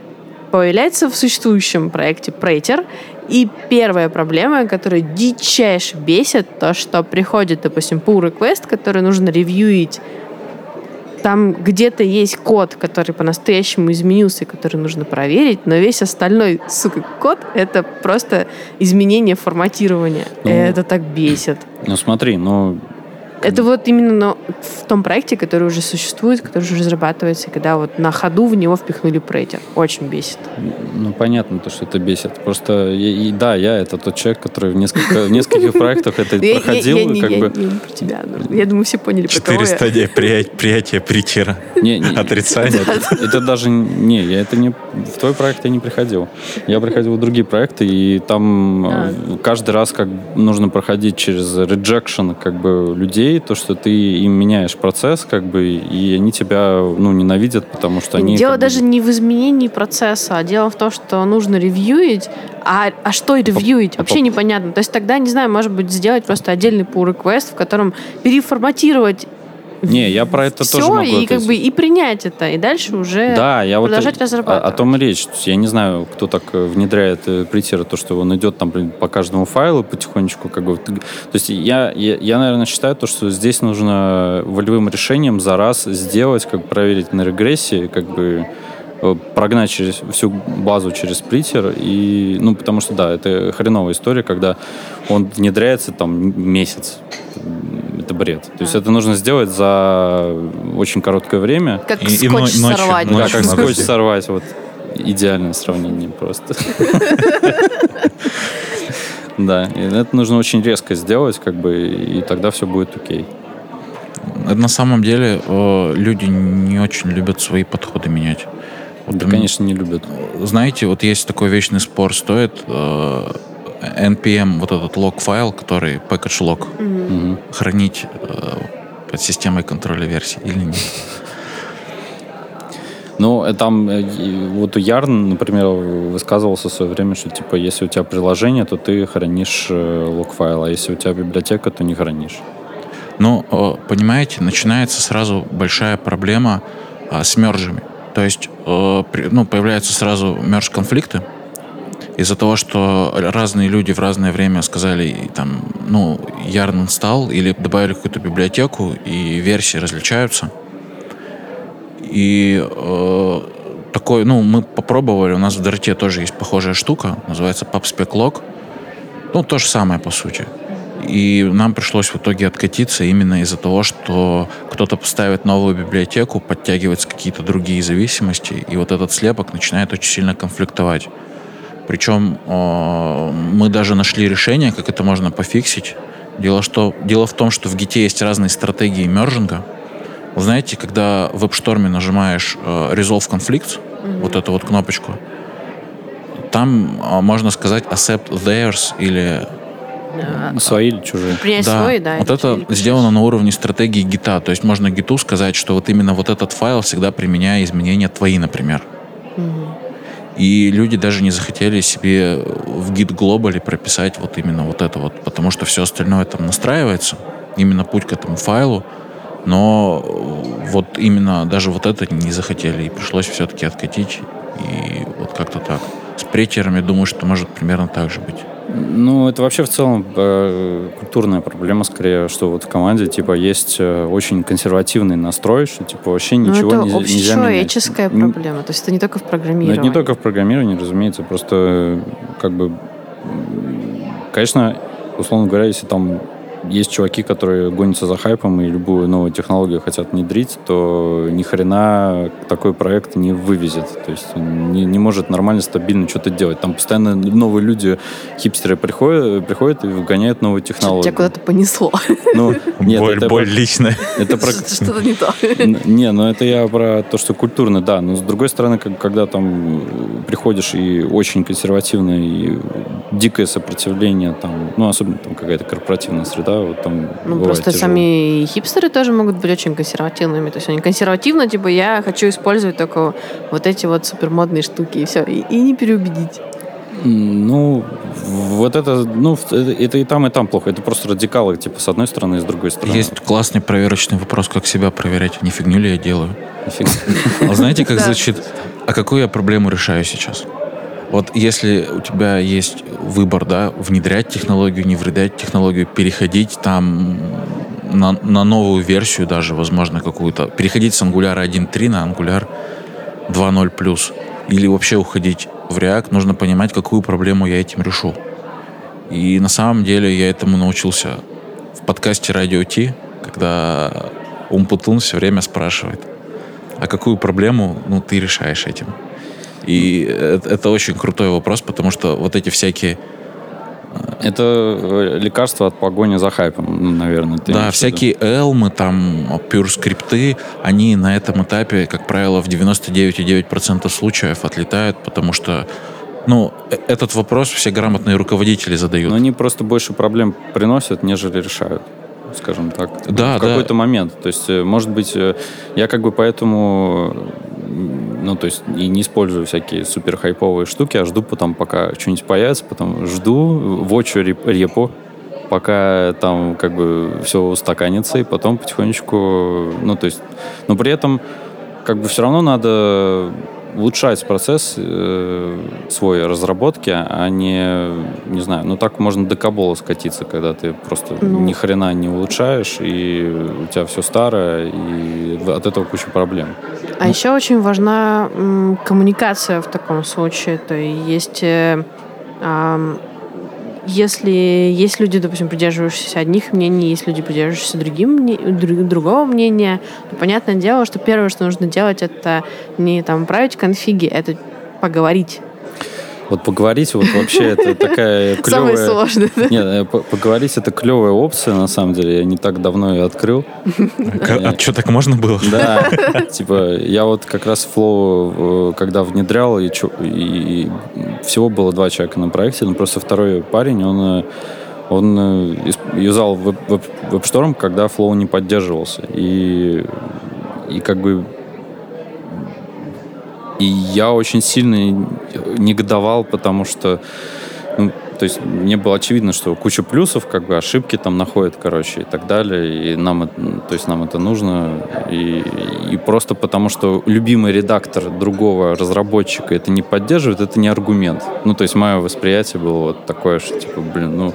появляется в существующем проекте прейтер, и первая проблема, которая дичайше бесит, то, что приходит, допустим, pull request, который нужно ревьюить там где-то есть код, который по-настоящему изменился, который нужно проверить, но весь остальной, сука, код — это просто изменение форматирования. Ну, это так бесит. Ну смотри, ну Это вот именно но в том проекте, который уже существует, который уже разрабатывается, когда вот на ходу в него впихнули прейтер. Очень бесит. Ну, понятно, то, что это бесит. Просто, и, и да, я это тот человек, который в, несколько, в нескольких проектах это [laughs] проходил. Я, не- про тебя. Я думаю, все поняли, про кого Четыре стадии приятия, не, Отрицание. Это, даже не, я это не в твой проект я не приходил. Я приходил в другие проекты, и там А. э, каждый раз как нужно проходить через rejection как бы людей, то, что ты им меняешь процесс, как бы, и они тебя ну, ненавидят, потому что они... Дело как бы, даже не в изменении процесса, а дело в том, что нужно ревьюить, а, а что ревьюить, вообще непонятно. То есть тогда, не знаю, может быть, сделать просто отдельный pull request, в котором переформатировать Не, я про это все тоже могу и как ответить. бы и принять это, и дальше уже Да, я вот продолжать о- разрабатывать. О, о том и речь. Я не знаю, кто так э, внедряет э, притера, то, что он идет там блин, по каждому файлу потихонечку. Как бы, то есть я, я, я, наверное, считаю, то, что здесь нужно волевым решением за раз сделать, как проверить на регрессии, как бы прогнать через всю базу через сплиттер и ну потому что да это хреновая история когда он внедряется там месяц это бред то есть это нужно сделать за очень короткое время как И- и скотч но- ночью- сорвать. ночью да, как надо скотч сорвать, вот идеальное сравнение просто. [laughs] Да, и это нужно очень резко сделать, как бы, и тогда все будет окей. На самом деле э, люди не очень любят свои подходы менять. Да, конечно, не любят. Знаете, вот есть такой вечный спор, стоит э, npm, вот этот лог-файл, который package log, Мгм. хранить э, под системой контроля версий или нет. Ну, э, там э, вот у Ярн, например, высказывался в свое время, что типа, если у тебя приложение, то ты хранишь э, лог-файл, а если у тебя библиотека, то не хранишь. Э, понимаете, начинается сразу большая проблема э, с мержами. То есть, э, ну, появляются сразу мерж-конфликты из-за того, что разные люди в разное время сказали, там, ну, yarn install или добавили какую-то библиотеку, и версии различаются. И э, такой, ну, мы попробовали, у нас в Дарте тоже есть похожая штука, называется PubSpec Ну, то же самое, по сути. И нам пришлось в итоге откатиться именно из-за того, что кто-то поставит новую библиотеку, подтягивается какие-то другие зависимости, и вот этот слепок начинает очень сильно конфликтовать. Причем э, мы даже нашли решение, как это можно пофиксить. Дело, что, дело в том, что в Git есть разные стратегии мержинга. Вы знаете, когда в WebStorm нажимаешь э, Resolve Conflict, вот эту вот кнопочку, там э, можно сказать accept theirs или А, Свои или чужие? Принять да, свой, да. вот это сделано на уровне стратегии гита. То есть можно гиту сказать, что вот именно вот этот файл всегда применяя изменения твои, например. И люди даже не захотели себе в Git Global прописать вот именно вот это вот, потому что все остальное там настраивается, именно путь к этому файлу, но вот именно даже вот это не захотели, и пришлось все-таки откатить, и вот как-то так. С претерами, думаю, что может примерно так же быть. Ну, это вообще в целом э, культурная проблема, скорее, что вот в команде, типа, есть э, очень консервативный настрой, что, типа, вообще Ну, ничего это нельзя, нельзя менять. общечеловеческая М, проблема. То есть это не только в Ну, программировании. это не только в программировании, разумеется, просто, э, как бы, конечно, условно говоря, если там есть чуваки, которые гонятся за хайпом и любую новую технологию хотят внедрить, то ни хрена такой проект не вывезет. То есть он не, не может нормально, стабильно что-то делать. Там постоянно новые люди, хипстеры приходят, приходят и вгоняют новые технологии. тебя куда-то понесло. Ну, нет, боль, это боль про- личная. это про- [laughs] Что-то не то. Не, ну это я про то, что культурно, да. Но с другой стороны, как- когда там приходишь и очень консервативное и дикое сопротивление, там, ну, особенно там какая-то корпоративная среда, вот там Ну, просто тяжело. сами хипстеры тоже могут быть очень консервативными. То есть они консервативно, типа, я хочу использовать только вот эти вот супермодные штуки, и все. И, и не переубедить. Ну, вот это, ну, в- это, и там, и там плохо. Это просто радикалы, типа, с одной стороны и с другой стороны. Есть классный проверочный вопрос, как себя проверять. Не фигню ли я делаю? Нифига. А знаете, как [laughs] Да. звучит? А какую я проблему решаю сейчас? Вот если у тебя есть выбор, да, внедрять технологию, не внедрять технологию, переходить там на, на новую версию даже, возможно, какую-то. Переходить с Angular 1.3 на Angular 2.0+. Или вообще уходить в React, нужно понимать, какую проблему я этим решу. И на самом деле я этому научился в подкасте Radio T, когда Умпутун все время спрашивает, а какую проблему ну, ты решаешь этим? И это, это очень крутой вопрос, потому что вот эти всякие это э, лекарство от погони за хайпом, ну, наверное. да, всякие элмы, там, пюр скрипты, они на этом этапе, как правило, в 99,9% случаев отлетают, потому что ну, э, этот вопрос все грамотные руководители задают. Но они просто больше проблем приносят, нежели решают скажем так, да, в какой-то момент. То есть, э, может быть, я как бы поэтому ну, то есть и не использую всякие супер хайповые штуки, а жду потом, пока что-нибудь появится, потом жду, вочу репу, пока там как бы все устаканится, и потом потихонечку, ну, то есть, но при этом как бы все равно надо улучшать процесс э, свой разработки, а не, не знаю, ну так можно до кабола скатиться, когда ты просто ну. ни хрена не улучшаешь, и у тебя все старое, и от этого куча проблем. А ну. еще очень важна м, коммуникация в таком случае. То есть э, э, если есть люди, допустим, придерживающиеся одних мнений, есть люди, придерживающиеся другим, другого мнения, то понятное дело, что первое, что нужно делать, это не там править конфиги, это поговорить вот поговорить вот вообще это [laughs] такая клевая... Самое сложное. Нет, э, поговорить это клевая опция, на самом деле. Я не так давно ее открыл. А что, так можно было? Да. [laughs] Типа, я вот как раз Flow, э, когда внедрял, и, и всего было два человека на проекте, но просто второй парень, он э, он юзал WebStorm, когда Flow не поддерживался. И, и как бы и я очень сильно негодовал, потому что ну, то есть мне было очевидно, что куча плюсов, как бы ошибки там находят, короче, и так далее. И нам, то есть нам это нужно. И, и просто потому, что любимый редактор другого разработчика это не поддерживает, это не аргумент. Ну, то есть мое восприятие было вот такое, что типа, блин, ну,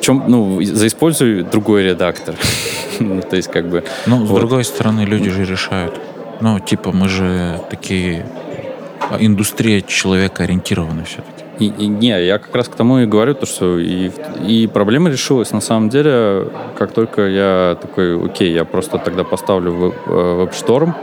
чем, ну, заиспользуй другой редактор. [laughs] Ну, то есть как бы... Ну, с другой стороны, люди же решают. Ну, типа, мы же такие... Индустрия человека ориентирована все-таки. И, и, не, я как раз к тому и говорю, то, что и, и проблема решилась. На самом деле, как только я такой, окей, я просто тогда поставлю WebStorm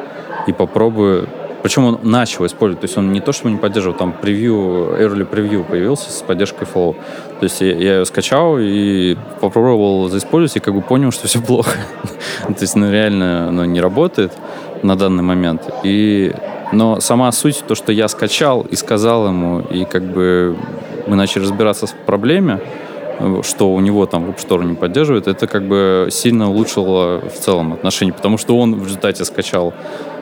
и попробую причем он начал использовать, то есть он не то, чтобы не поддерживал, там превью, early превью появился с поддержкой Flow. То есть я, я ее скачал и попробовал заиспользовать, и как бы понял, что все плохо. [laughs] то есть ну, реально оно не работает на данный момент. И, но сама суть, то, что я скачал и сказал ему, и как бы мы начали разбираться в проблеме, что у него там WebStore не поддерживает, это как бы сильно улучшило в целом отношения, потому что он в результате скачал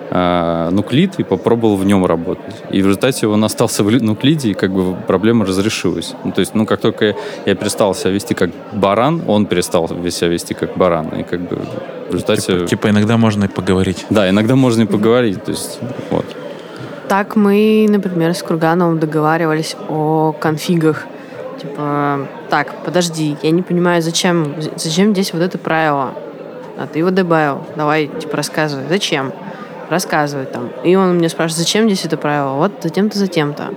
нуклид и попробовал в нем работать. И в результате он остался в нуклиде, и как бы проблема разрешилась. Ну, то есть, ну, как только я перестал себя вести как баран, он перестал себя вести как баран. И как бы в результате... Типа, типа иногда можно и поговорить. Да, иногда можно и поговорить. То есть, вот. Так мы, например, с Кургановым договаривались о конфигах. Типа, так, подожди, я не понимаю, зачем, зачем здесь вот это правило? А ты его добавил, давай, типа, рассказывай. Зачем? Рассказывать там. И он мне спрашивает, зачем здесь это правило? Вот затем-то, затем-то.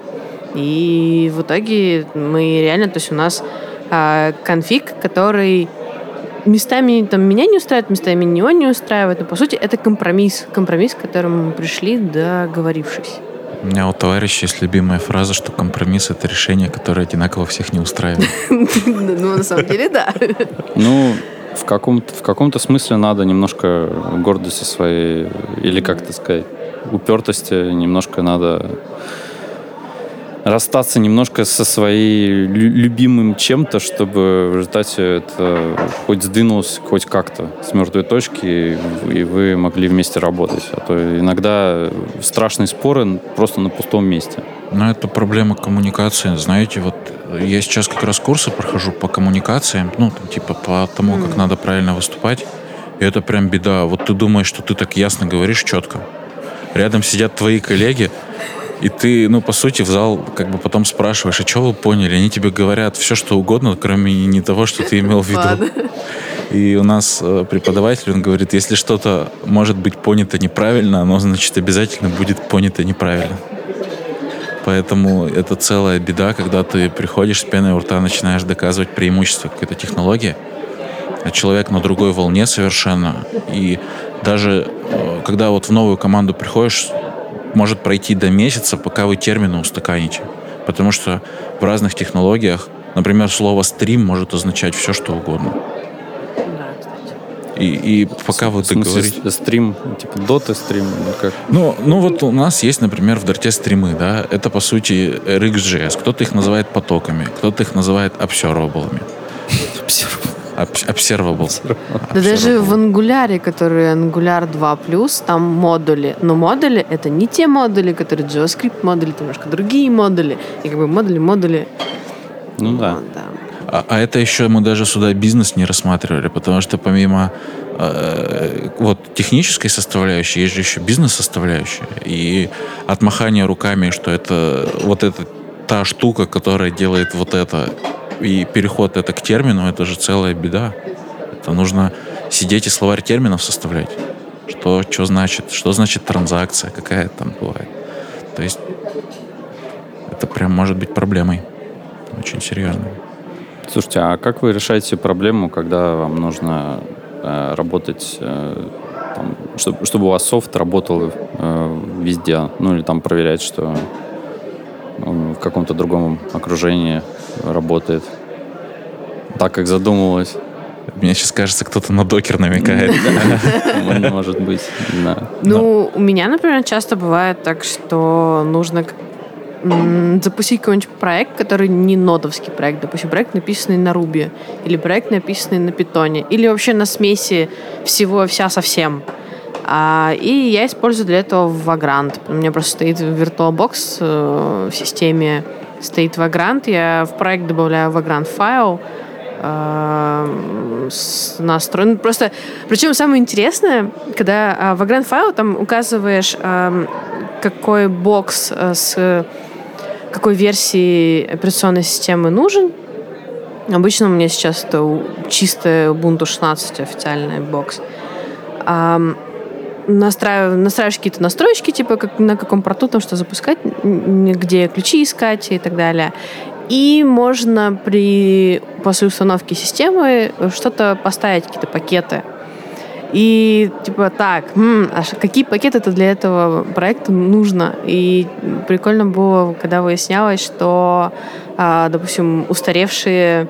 И в итоге мы реально, то есть у нас э, конфиг, который местами там меня не устраивает, местами него не устраивает, но по сути это компромисс, компромисс, к которому мы пришли, договорившись. У меня у товарища есть любимая фраза, что компромисс — это решение, которое одинаково всех не устраивает. [laughs] Ну, на самом деле, да. Ну, в каком-то, в каком-то смысле надо немножко гордости своей, или как это сказать, упертости немножко надо расстаться немножко со своей любимым чем-то, чтобы в результате это хоть сдвинулось хоть как-то с мертвой точки, и вы могли вместе работать. А то иногда страшные споры просто на пустом месте. Но это проблема коммуникации. Знаете, вот я сейчас как раз курсы прохожу по коммуникациям, ну, там, типа по тому, как надо правильно выступать. И это прям беда. Вот ты думаешь, что ты так ясно говоришь четко. Рядом сидят твои коллеги, и ты, ну, по сути, в зал как бы потом спрашиваешь, а что вы поняли? Они тебе говорят все, что угодно, кроме не того, что ты имел в виду. И у нас э, преподаватель, он говорит, если что-то может быть понято неправильно, оно, значит, обязательно будет понято неправильно. Поэтому это целая беда, когда ты приходишь с пеной у рта, начинаешь доказывать преимущество какой-то технологии, а человек на другой волне совершенно. И даже э, когда вот в новую команду приходишь, может пройти до месяца, пока вы термины устаканите. Потому что в разных технологиях, например, слово «стрим» может означать все, что угодно. И, и пока в вы договоритесь... Стрим, типа доты стрим или как? Ну, ну вот у нас есть, например, в Дарте стримы, да, это по сути RxJS. Кто-то их называет потоками, кто-то их называет observable. Observable. Да даже в Angular, который Angular 2+, там модули. Но модули — это не те модули, которые JavaScript модули, это немножко другие модули. И как бы модули, модули. Ну да. Вот, да. А, а это еще мы даже сюда бизнес не рассматривали, потому что помимо э, вот технической составляющей есть же еще бизнес-составляющая. И отмахание руками, что это вот это та штука, которая делает вот это, и переход это к термину, это же целая беда. Это нужно сидеть и словарь терминов составлять. Что, что значит, что значит транзакция, какая там бывает. То есть это прям может быть проблемой. Очень серьезной. Слушайте, а как вы решаете проблему, когда вам нужно э, работать, э, там, чтобы, чтобы у вас софт работал э, везде, ну или там проверять, что каком-то другом окружении работает так, как задумывалось? Мне сейчас кажется, кто-то на докер намекает. [laughs] [laughs] Может быть, да. Ну, у меня, например, часто бывает так, что нужно запустить какой-нибудь проект, который не нодовский проект, допустим, проект, написанный на Ruby, или проект, написанный на Python, или вообще на смеси всего вся совсем. А, и я использую для этого Vagrant. У меня просто стоит VirtualBox э, в системе, стоит Vagrant, я в проект добавляю Vagrant файл, э, настроен. Просто, причем самое интересное, когда в Vagrant файл там указываешь, э, какой бокс с какой версии операционной системы нужен. Обычно у меня сейчас это чистая Ubuntu 16 официальный бокс. А, настраив, настраиваешь какие-то настройки, типа как, на каком порту там что запускать, где ключи искать и так далее. И можно при, после установки системы что-то поставить, какие-то пакеты. И типа так, м, а какие пакеты это для этого проекта нужно? И прикольно было, когда выяснялось, что, а, допустим, устаревшие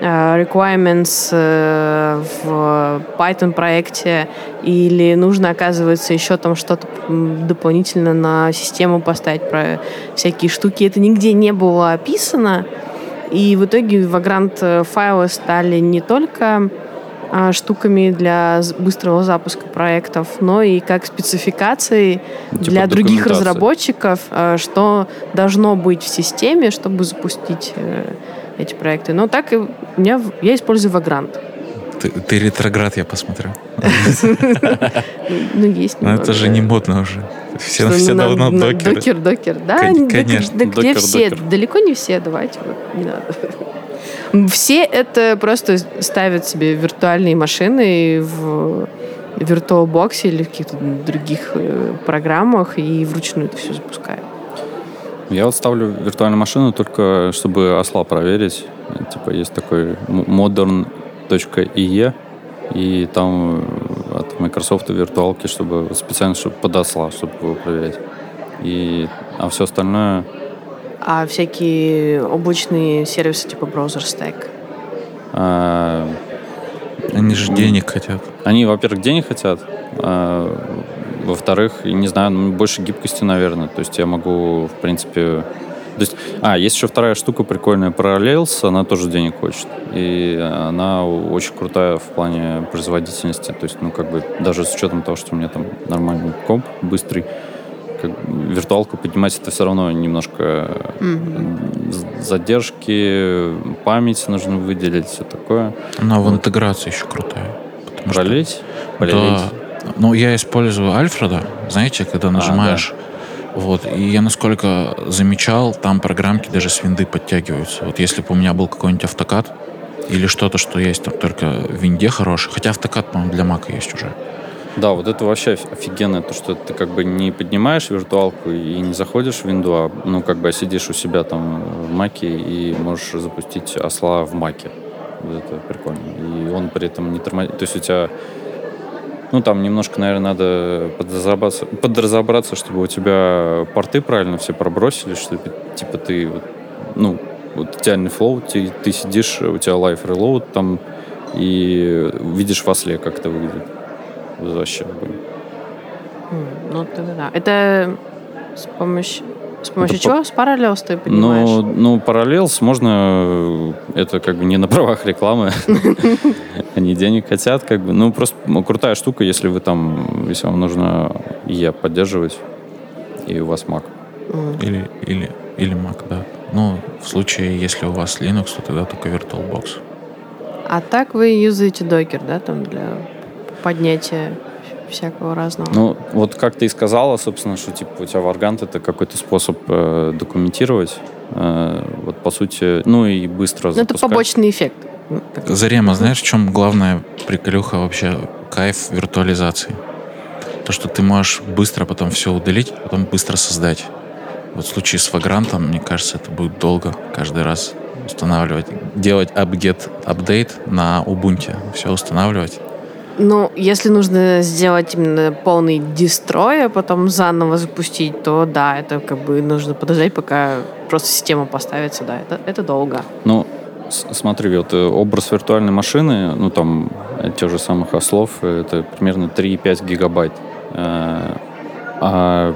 requirements э, в Python проекте или нужно, оказывается, еще там что-то дополнительно на систему поставить про всякие штуки. Это нигде не было описано. И в итоге Vagrant э, файлы стали не только а, штуками для быстрого запуска проектов, но и как спецификации типа для других разработчиков, что должно быть в системе, чтобы запустить э, эти проекты. Но так и у меня, я использую Vagrant. Ты, ты ретроград, я посмотрю. Ну, есть Но это же не модно уже. Все, все давно докер. Докер, докер. Да, конечно. Где все? Далеко не все, давайте. Не надо. [laughs] Все это просто ставят себе виртуальные машины в VirtualBox или в каких-то других э, программах и вручную это все запускают. Я вот ставлю виртуальную машину только чтобы осла проверить. Типа есть такой modern.ie и там от Microsoft виртуалки, чтобы специально чтобы под осла, чтобы его проверять. И, а все остальное а всякие облачные сервисы типа Browser Stack? А, они же денег хотят. Они, во-первых, денег хотят, а, во-вторых, не знаю, ну, больше гибкости, наверное. То есть я могу, в принципе... То есть, а, есть еще вторая штука прикольная Rails, она тоже денег хочет. И она очень крутая в плане производительности. То есть, ну, как бы, даже с учетом того, что у меня там нормальный комп, быстрый, как, виртуалку поднимать это все равно немножко mm-hmm. задержки, память нужно выделить, все такое. Но вот. в интеграции еще крутая. Пролить? Что... Да. Ну, я использую Альфреда, знаете, когда нажимаешь... А, да. Вот, и я насколько замечал, там программки даже с винды подтягиваются. Вот если бы у меня был какой-нибудь автокад, или что-то, что есть там только в винде хороший. Хотя автокад, по-моему, для Мака есть уже. Да, вот это вообще оф- офигенно, то, что ты как бы не поднимаешь виртуалку и не заходишь в винду, а ну как бы сидишь у себя там в маке и можешь запустить осла в маке. Вот это прикольно. И он при этом не тормозит. То есть у тебя ну, там немножко, наверное, надо подразобраться, подразобраться, чтобы у тебя порты правильно все пробросили, чтобы, типа, ты, ну, вот идеальный флоу, ты, ты сидишь, у тебя live reload там, и видишь в осле, как это выглядит. Вообще. Ну, тогда да. Это с помощью... С помощью чего? С Parallels ты понимаешь? Ну, ну, Parallels можно, э, это как бы не на правах рекламы, [laughs] они денег хотят, как бы, ну, просто ну, крутая штука, если вы там, если вам нужно IE поддерживать, и у вас Mac. Или, или, или Mac, да. Ну, в случае, если у вас Linux, то тогда только VirtualBox. А так вы юзаете докер, да, там для поднятия всякого разного? Ну, вот как ты и сказала, собственно, что типа у тебя варгант это какой-то способ э, документировать, э, вот по сути, ну и быстро Ну, это побочный эффект. Зарема, знаешь, в чем главная приколюха вообще, кайф виртуализации? То, что ты можешь быстро потом все удалить, потом быстро создать. Вот в случае с Vagrant, мне кажется, это будет долго каждый раз устанавливать, делать apt-get апдейт на Ubuntu, все устанавливать. Ну, если нужно сделать именно полный дестрой, а потом заново запустить, то да, это как бы нужно подождать, пока просто система поставится, да, это, это долго. Ну, смотри, вот э, образ виртуальной машины, ну там э, тех же самых ослов, э, это примерно 3,5 гигабайт. А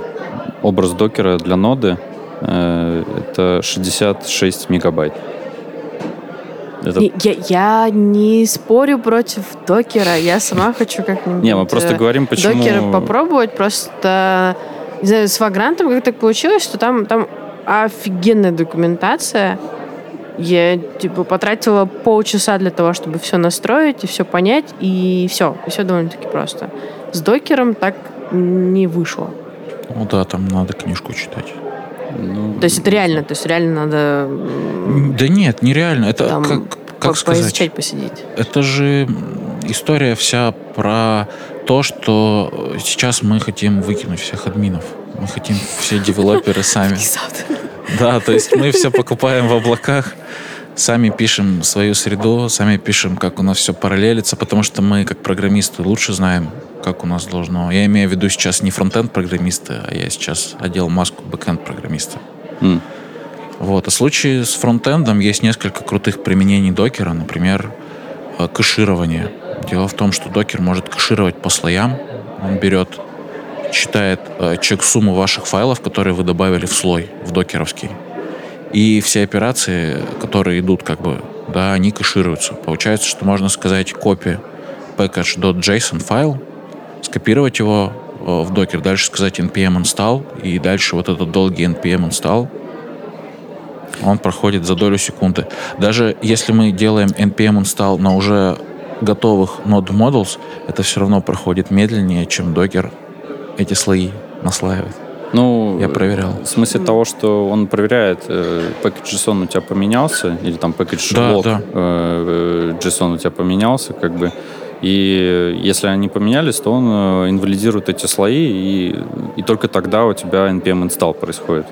образ докера для ноды это 66 мегабайт. Это Я, я не спорю против докера, я сама хочу как-нибудь... Не, мы просто э, говорим, почему... Докер попробовать, просто, не знаю, с Вагрантом как так получилось, что там, там офигенная документация. Я, типа, потратила полчаса для того, чтобы все настроить и все понять, и все, и все довольно-таки просто. С докером так не вышло. Ну да, там надо книжку читать. Ну, То есть это реально, то есть реально надо Да нет, нереально. Это там как, как по- сказать? поизучать, посидеть. Это же история вся про то, что сейчас мы хотим выкинуть всех админов. Мы хотим все девелоперы [laughs] сами. Да, то есть мы все покупаем в облаках, сами пишем свою среду, сами пишем, как у нас все параллелится, потому что мы, как программисты, лучше знаем, как у нас должно. Я имею в виду сейчас не фронтенд программисты, а я сейчас одел маску бэкенд программиста. м. Вот. А в случае с фронтендом есть несколько крутых применений докера, например, э, кэширование. Дело в том, что Docker может кэшировать по слоям. Он берет, читает э, чек-сумму ваших файлов, которые вы добавили в слой, в докеровский. И все операции, которые идут, как бы, да, они кэшируются. Получается, что можно сказать copy package.json файл, скопировать его э, в докер, дальше сказать npm install, и дальше вот этот долгий npm install он проходит за долю секунды. Даже если мы делаем npm install на уже готовых node models, это все равно проходит медленнее, чем докер эти слои наслаивает. Ну, Я проверял. В смысле того, что он проверяет, э, package JSON у тебя поменялся, или там package Да, log да. э, э, JSON у тебя поменялся, как бы. И если они поменялись, то он э, инвалидирует эти слои, и, и только тогда у тебя npm install происходит.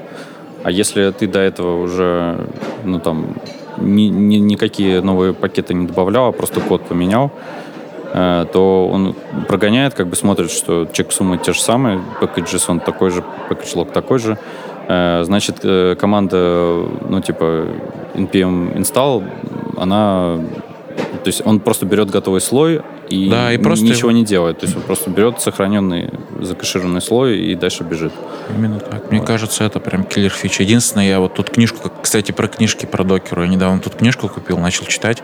А если ты до этого уже, ну там, ни, ни- никакие новые пакеты не добавлял, а просто код поменял, э, то он прогоняет, как бы смотрит, что чек суммы те же самые, package JSON такой же, package log такой же. Э, Значит, э, команда, ну, типа, npm install, она... То есть он просто берет готовый слой и, Да, и просто ничего его- не делает. То есть он просто берет сохраненный, закэшированный слой и дальше бежит. Именно так. Мне кажется, это прям киллер фича. Единственное, я вот тут книжку, как- кстати, про книжки про докеру. Я недавно тут книжку купил, начал читать.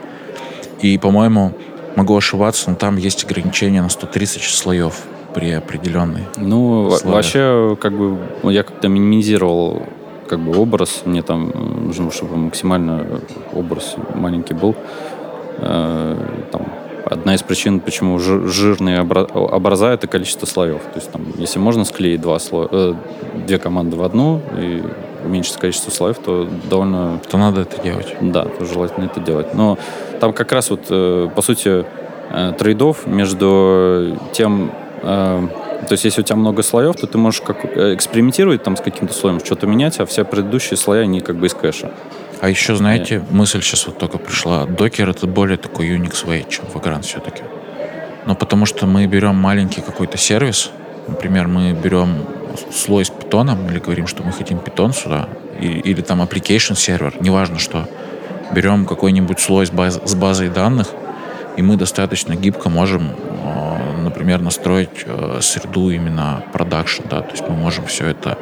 И, по-моему, могу ошибаться, но там есть ограничение на 130 слоев при определенной. Ну, Условия. вообще, как бы, я как-то минимизировал как бы образ. Мне там нужно, чтобы максимально образ маленький был. Э, Там, одна из причин, почему жир- жирные обра- образа, это количество слоев. То есть, там, если можно склеить два слоя, э, две команды в одну, и уменьшить количество слоев, то довольно... То надо это делать. Да, то желательно это делать. Но там как раз вот, э, по сути, э, трейдов между тем... Э, то есть, если у тебя много слоев, то ты можешь как экспериментировать там с каким-то слоем, что-то менять, а все предыдущие слои, они как бы из кэша. А еще, знаете, Нет. мысль сейчас вот только пришла. Докер это более такой Unix way, чем Vagrant все-таки. Но потому что мы берем маленький какой-то сервис, например, мы берем слой с питоном или говорим, что мы хотим питон сюда, или, или там application сервер, неважно что, берем какой-нибудь слой с, баз, с базой данных, и мы достаточно гибко можем, э, например, настроить э, среду именно продакшн, да, то есть мы можем все это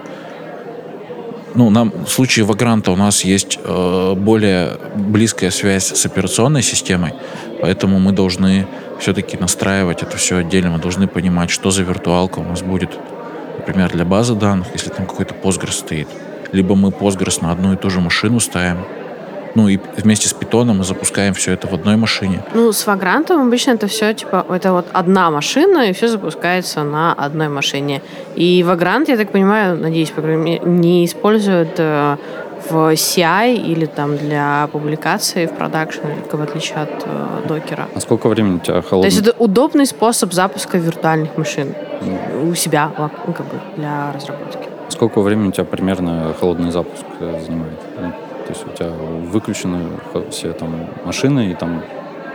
ну, нам, в случае Вагранта у нас есть э, более близкая связь с операционной системой, поэтому мы должны все-таки настраивать это все отдельно. Мы должны понимать, что за виртуалка у нас будет, например, для базы данных, если там какой-то Postgres стоит. Либо мы Postgres на одну и ту же машину ставим, ну и вместе с питоном мы запускаем все это в одной машине. Ну, с Vagrant обычно это все, типа, это вот одна машина, и все запускается на одной машине. И Vagrant, я так понимаю, надеюсь, по крайней мере, не использует э, в CI или там для публикации в продакшн, в отличие от э, докера. А сколько времени у тебя холодный? То есть это удобный способ запуска виртуальных машин. У себя, ну, как бы, для разработки. Сколько времени у тебя примерно холодный запуск э, занимает? Ну, то есть у тебя выключены все там машины, и там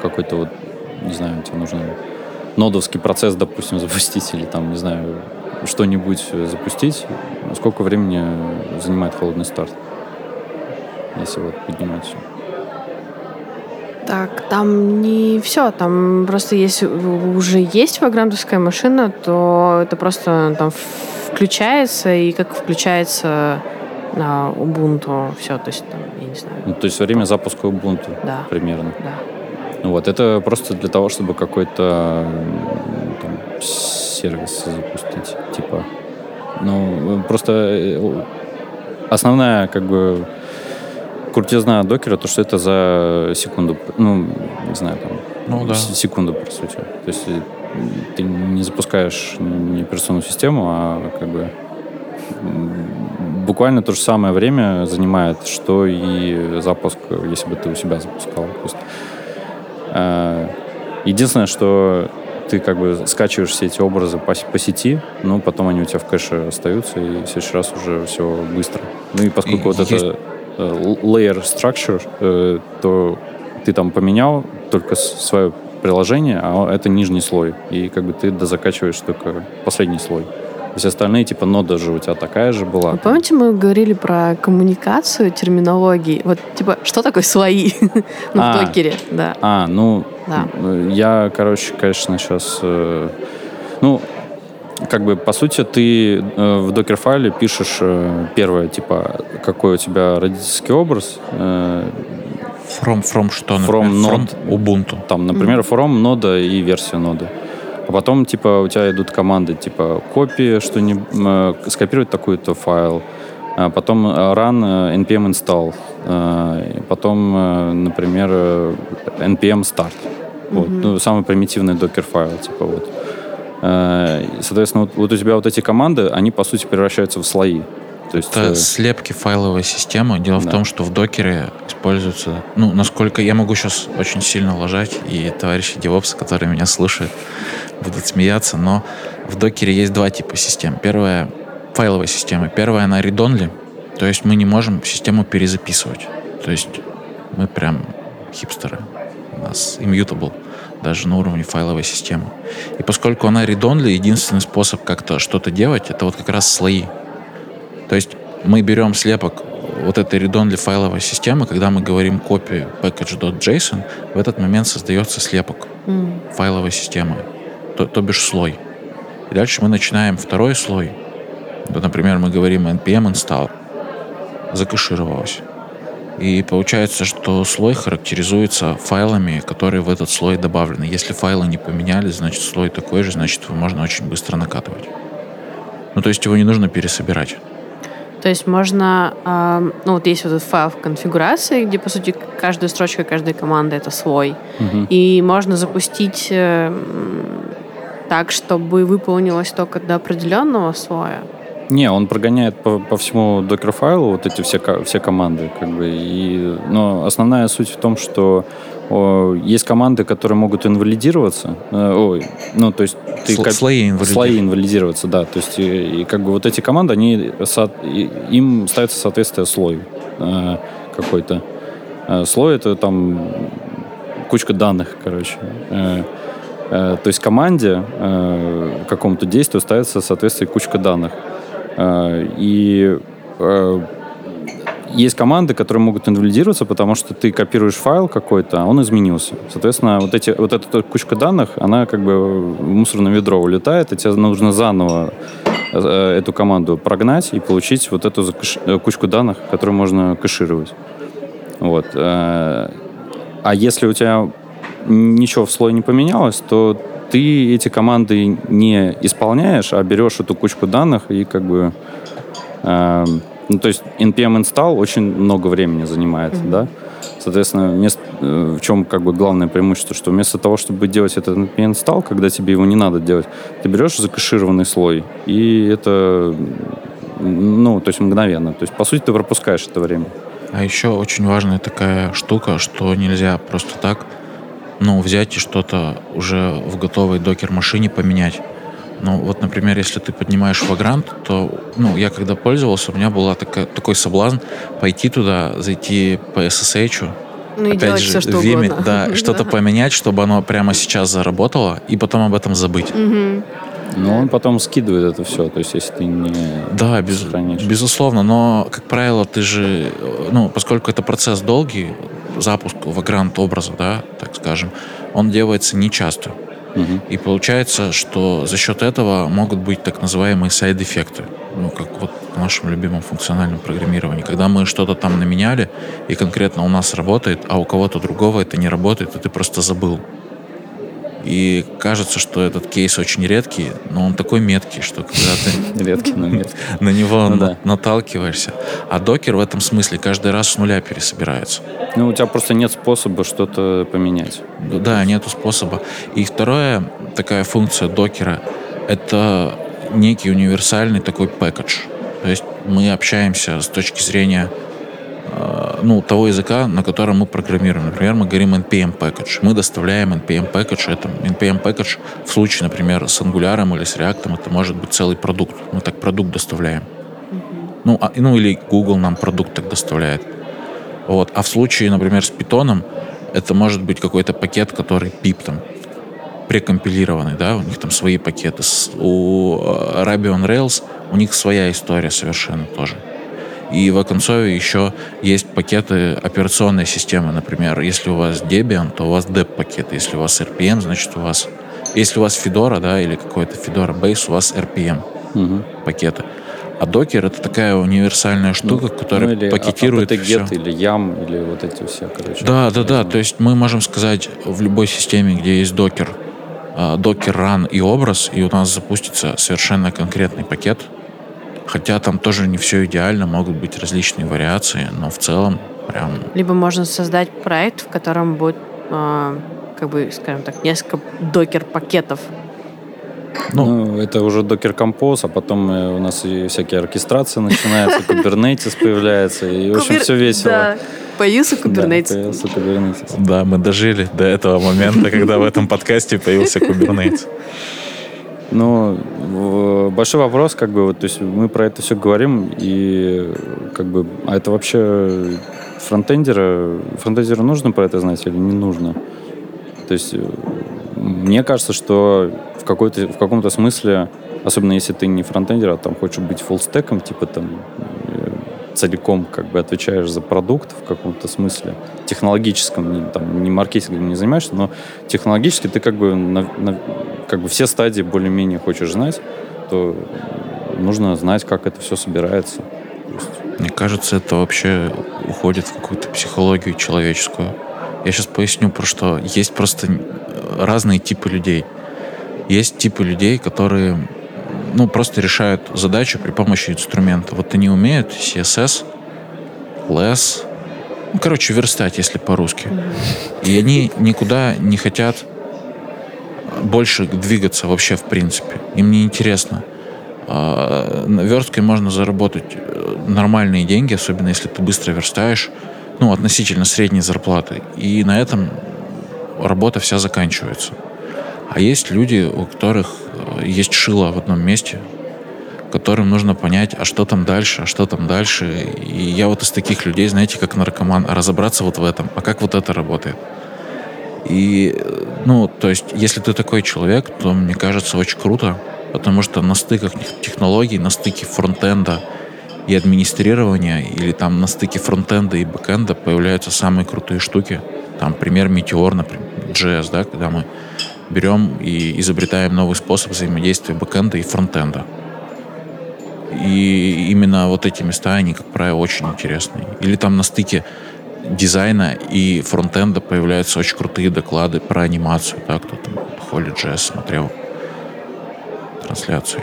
какой-то вот, не знаю, тебе нужно нодовский процесс, допустим, [laughs] запустить, или там, не знаю, что-нибудь запустить. Сколько времени занимает холодный старт? если вот поднимать все? Так, там не все, там просто если уже есть вагрантовская машина, то это просто там включается, и как включается на Ubuntu все, то есть там, я не знаю. Ну, то есть время запуска Ubuntu да. примерно. Да. Ну вот, это просто для того, чтобы какой-то там, сервис запустить, типа. Ну, просто э, основная, как бы, крутизна докера, то что это за секунду, ну, не знаю, там, ну, да. секунду, по сути. То есть ты не запускаешь не операционную систему, а как бы буквально то же самое время занимает, что и запуск, если бы ты у себя запускал. То есть, э, единственное, что ты как бы скачиваешь все эти образы по, по сети, но потом они у тебя в кэше остаются, и в следующий раз уже все быстро. Ну и поскольку и вот есть... это layer structure, э, то ты там поменял только свое приложение, а это нижний слой. И как бы ты дозакачиваешь только последний слой. Есть остальные, типа, нода же у тебя такая же была. Вы помните, мы говорили про коммуникацию, терминологии? Вот, типа, что такое слои? [laughs] ну, в докере, да. А, ну, я, короче, конечно, сейчас... Э, ну, как бы, по сути, ты э, в докер-файле пишешь э, первое, типа, какой у тебя родительский образ. Э, from, from что, например? From, node, from Ubuntu. Там, например, mm-hmm. from нода и версия ноды. А потом, типа, у тебя идут команды, типа, копии, что не э, скопировать такой-то файл. А потом run npm install. Э, потом, э, например, npm start. Mm-hmm. Вот, ну, самый примитивный докер файл, типа, вот. Э, соответственно, вот, вот у тебя вот эти команды, они, по сути, превращаются в слои. То есть, это э... слепки файловой системы. Дело да. в том, что в докере используются, ну, насколько я могу сейчас очень сильно ложать, и товарищи девопсы, которые меня слушают, будут смеяться, но в докере есть два типа систем. Первая — файловая система. Первая — она read-only, то есть мы не можем систему перезаписывать. То есть мы прям хипстеры. У нас immutable даже на уровне файловой системы. И поскольку она read-only, единственный способ как-то что-то делать, это вот как раз слои. То есть мы берем слепок вот этой read-only файловой системы, когда мы говорим копию package.json, в этот момент создается слепок mm. файловой системы, то, то бишь слой. И дальше мы начинаем второй слой. Вот, например, мы говорим npm install, закэшировалось. И получается, что слой характеризуется файлами, которые в этот слой добавлены. Если файлы не поменялись, значит слой такой же, значит его можно очень быстро накатывать. Ну, то есть его не нужно пересобирать. То есть можно, э, ну вот есть вот этот файл в конфигурации, где по сути каждая строчка каждой команды это слой, угу. и можно запустить э, так, чтобы выполнилось только до определенного слоя. Не, он прогоняет по, по всему докер-файлу вот эти все, все команды. Как бы, и, но основная суть в том, что о, есть команды, которые могут инвалидироваться. Э, ой, ну, то есть ты Сл- как, слои, инвалидироваться. слои инвалидироваться, да. То есть и, и как бы вот эти команды, они со, и, им ставится соответствие слой э, какой-то. Э, слой это там кучка данных, короче. Э, э, то есть команде э, какому-то действию ставится соответствие кучка данных. Э, и э, есть команды, которые могут инвалидироваться, потому что ты копируешь файл какой-то, а он изменился. Соответственно, вот, эти, вот эта кучка данных, она как бы в мусорное ведро улетает, и тебе нужно заново э, эту команду прогнать и получить вот эту кучку данных, которую можно кэшировать. Вот. А если у тебя ничего в слое не поменялось, то ты эти команды не исполняешь, а берешь эту кучку данных и как бы ну, то есть npm install очень много времени занимает, mm-hmm. да. Соответственно, вместо, э, в чем как бы главное преимущество, что вместо того, чтобы делать этот npm install, когда тебе его не надо делать, ты берешь закэшированный слой, и это, ну, то есть мгновенно. То есть, по сути, ты пропускаешь это время. А еще очень важная такая штука, что нельзя просто так, ну, взять и что-то уже в готовой докер-машине поменять. Ну, вот, например, если ты поднимаешь Vagrant, то, ну, я когда пользовался, у меня была такая, такой соблазн пойти туда, зайти по SSH, ну, и опять же, все, что угодно. да, [laughs] что-то поменять, чтобы оно прямо сейчас заработало, и потом об этом забыть. Угу. Но он потом скидывает это все, то есть если ты не Да, без, безусловно, но, как правило, ты же, ну, поскольку это процесс долгий, запуск Vagrant образа, да, так скажем, он делается нечасто. Угу. И получается, что за счет этого могут быть так называемые сайд-эффекты. Ну, как вот в нашем любимом функциональном программировании. Когда мы что-то там наменяли, и конкретно у нас работает, а у кого-то другого это не работает, и ты просто забыл. И кажется, что этот кейс очень редкий, но он такой меткий, что когда ты [laughs] редкий, но меткий. на него ну, наталкиваешься. А докер в этом смысле каждый раз с нуля пересобирается. Ну, у тебя просто нет способа что-то поменять. Да, нету способа. И вторая такая функция докера — это некий универсальный такой пэкэдж. То есть мы общаемся с точки зрения ну, того языка, на котором мы программируем. Например, мы говорим npm package. Мы доставляем npm package. Это npm package в случае, например, с Angular или с React, это может быть целый продукт. Мы так продукт доставляем. Ну, а, ну, или Google нам продукт так доставляет. Вот. А в случае, например, с Python, это может быть какой-то пакет, который pip там прекомпилированный, да, у них там свои пакеты. У э, Ruby on Rails у них своя история совершенно тоже. И в оконцове еще есть пакеты операционной системы. Например, если у вас Debian, то у вас DEP пакет. Если у вас RPM, значит у вас... Если у вас Fedora, да, или какой-то Fedora Base, у вас RPM угу. пакеты. А докер это такая универсальная штука, ну, которая ну, или пакетирует все. или YAM, или вот эти все, короче. Да, да, да. То есть мы можем сказать в любой системе, где есть докер, докер run и образ, и у нас запустится совершенно конкретный пакет, Хотя там тоже не все идеально, могут быть различные вариации, но в целом прям... Либо можно создать проект, в котором будет, э, как бы, скажем так, несколько докер-пакетов. Ну, ну, это уже докер композ, а потом э, у нас и всякие оркестрации начинаются, [laughs] кубернетис появляется, и, в общем, все весело. Да. Появился Kubernetes. Да, появился Kubernetes. Да, мы дожили до этого момента, когда в этом подкасте появился Kubernetes. Но большой вопрос, как бы, вот, то есть мы про это все говорим, и как бы, а это вообще фронтендера, фронтендеру нужно про это знать или не нужно? То есть мне кажется, что в, какой-то, в каком-то смысле, особенно если ты не фронтендер, а там хочешь быть фуллстеком, типа там целиком как бы отвечаешь за продукт в каком-то смысле, технологическом, не, там, не маркетингом не занимаешься, но технологически ты как бы, на, на, как бы все стадии более-менее хочешь знать, то нужно знать, как это все собирается. Мне кажется, это вообще уходит в какую-то психологию человеческую. Я сейчас поясню, про что. Есть просто разные типы людей. Есть типы людей, которые ну, просто решают задачу при помощи инструмента. Вот они умеют CSS, LESS, ну, короче, верстать, если по-русски. И они никуда не хотят больше двигаться вообще в принципе. Им не интересно А, версткой можно заработать э, нормальные деньги, особенно если ты быстро верстаешь, ну, относительно средней зарплаты. И на этом работа вся заканчивается. А есть люди, у которых есть шило в одном месте, которым нужно понять, а что там дальше, а что там дальше. И я вот из таких людей, знаете, как наркоман, разобраться вот в этом, а как вот это работает. И, ну, то есть, если ты такой человек, то, мне кажется, очень круто, потому что на стыках технологий, на стыке фронтенда и администрирования, или там на стыке фронтенда и бэкенда появляются самые крутые штуки. Там пример Meteor, например, JS, да, когда мы берем и изобретаем новый способ взаимодействия бэкенда и фронтенда. И именно вот эти места, они, как правило, очень интересные. Или там на стыке дизайна и фронтенда появляются очень крутые доклады про анимацию. Да, кто там Holy.js смотрел трансляции.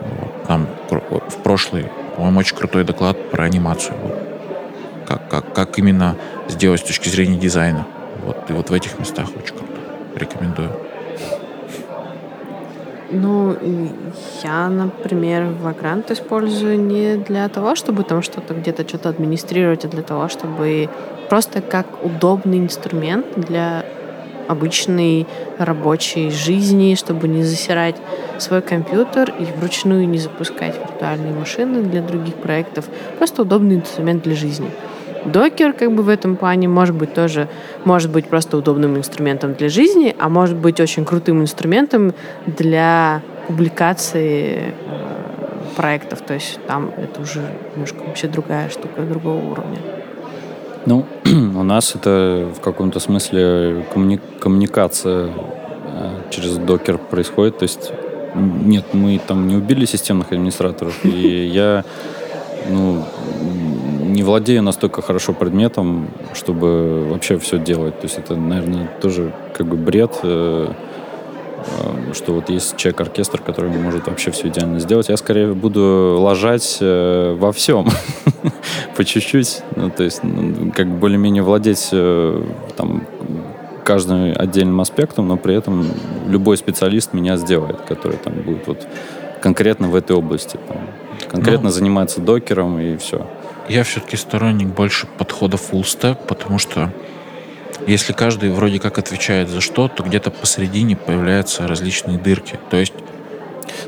Вот. Там в прошлый, по-моему, очень крутой доклад про анимацию был. Как, как, как именно сделать с точки зрения дизайна. Вот, и вот в этих местах очень круто. Рекомендую. Ну, я, например, Vagrant использую не для того, чтобы там что-то где-то что-то администрировать, а для того, чтобы просто как удобный инструмент для обычной рабочей жизни, чтобы не засирать свой компьютер и вручную не запускать виртуальные машины для других проектов. Просто удобный инструмент для жизни. Докер как бы в этом плане может быть тоже, может быть просто удобным инструментом для жизни, а может быть очень крутым инструментом для публикации э, проектов. То есть там это уже немножко вообще другая штука, другого уровня. Ну, [clears throat] у нас это в каком-то смысле коммуни- коммуникация э, через докер происходит. То есть нет, мы там не убили системных администраторов, [laughs] и я ну, не владею настолько хорошо предметом, чтобы вообще все делать. То есть это, наверное, тоже как бы бред, э, э, что вот есть человек-оркестр, который может вообще все идеально сделать. Я скорее буду ложать э, во всем [laughs] по чуть-чуть. Ну, то есть ну, как более-менее владеть там каждым отдельным аспектом, но при этом любой специалист меня сделает, который там будет вот конкретно в этой области. Там, конкретно ну, занимается докером и все. Я все-таки сторонник больше подхода full stack, потому что если каждый вроде как отвечает за что, то где-то посередине появляются различные дырки. То есть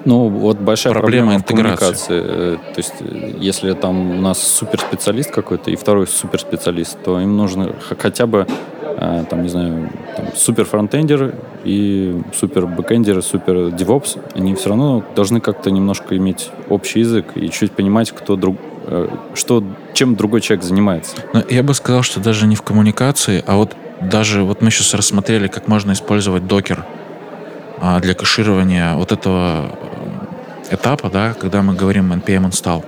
ну, вот большая проблема, проблема интеграции. Э, то есть, если там у нас суперспециалист какой-то и второй суперспециалист, то им нужно хотя бы, э, там, не знаю, там, супер фронтендер и супер бэкендер, супер DevOps, они все равно должны как-то немножко иметь общий язык и чуть понимать, кто друг, Э, что, чем другой человек занимается? Но я бы сказал, что даже не в коммуникации, а вот даже вот мы сейчас рассмотрели, как можно использовать Docker а, для кэширования вот этого э, этапа, да, когда мы говорим npm install.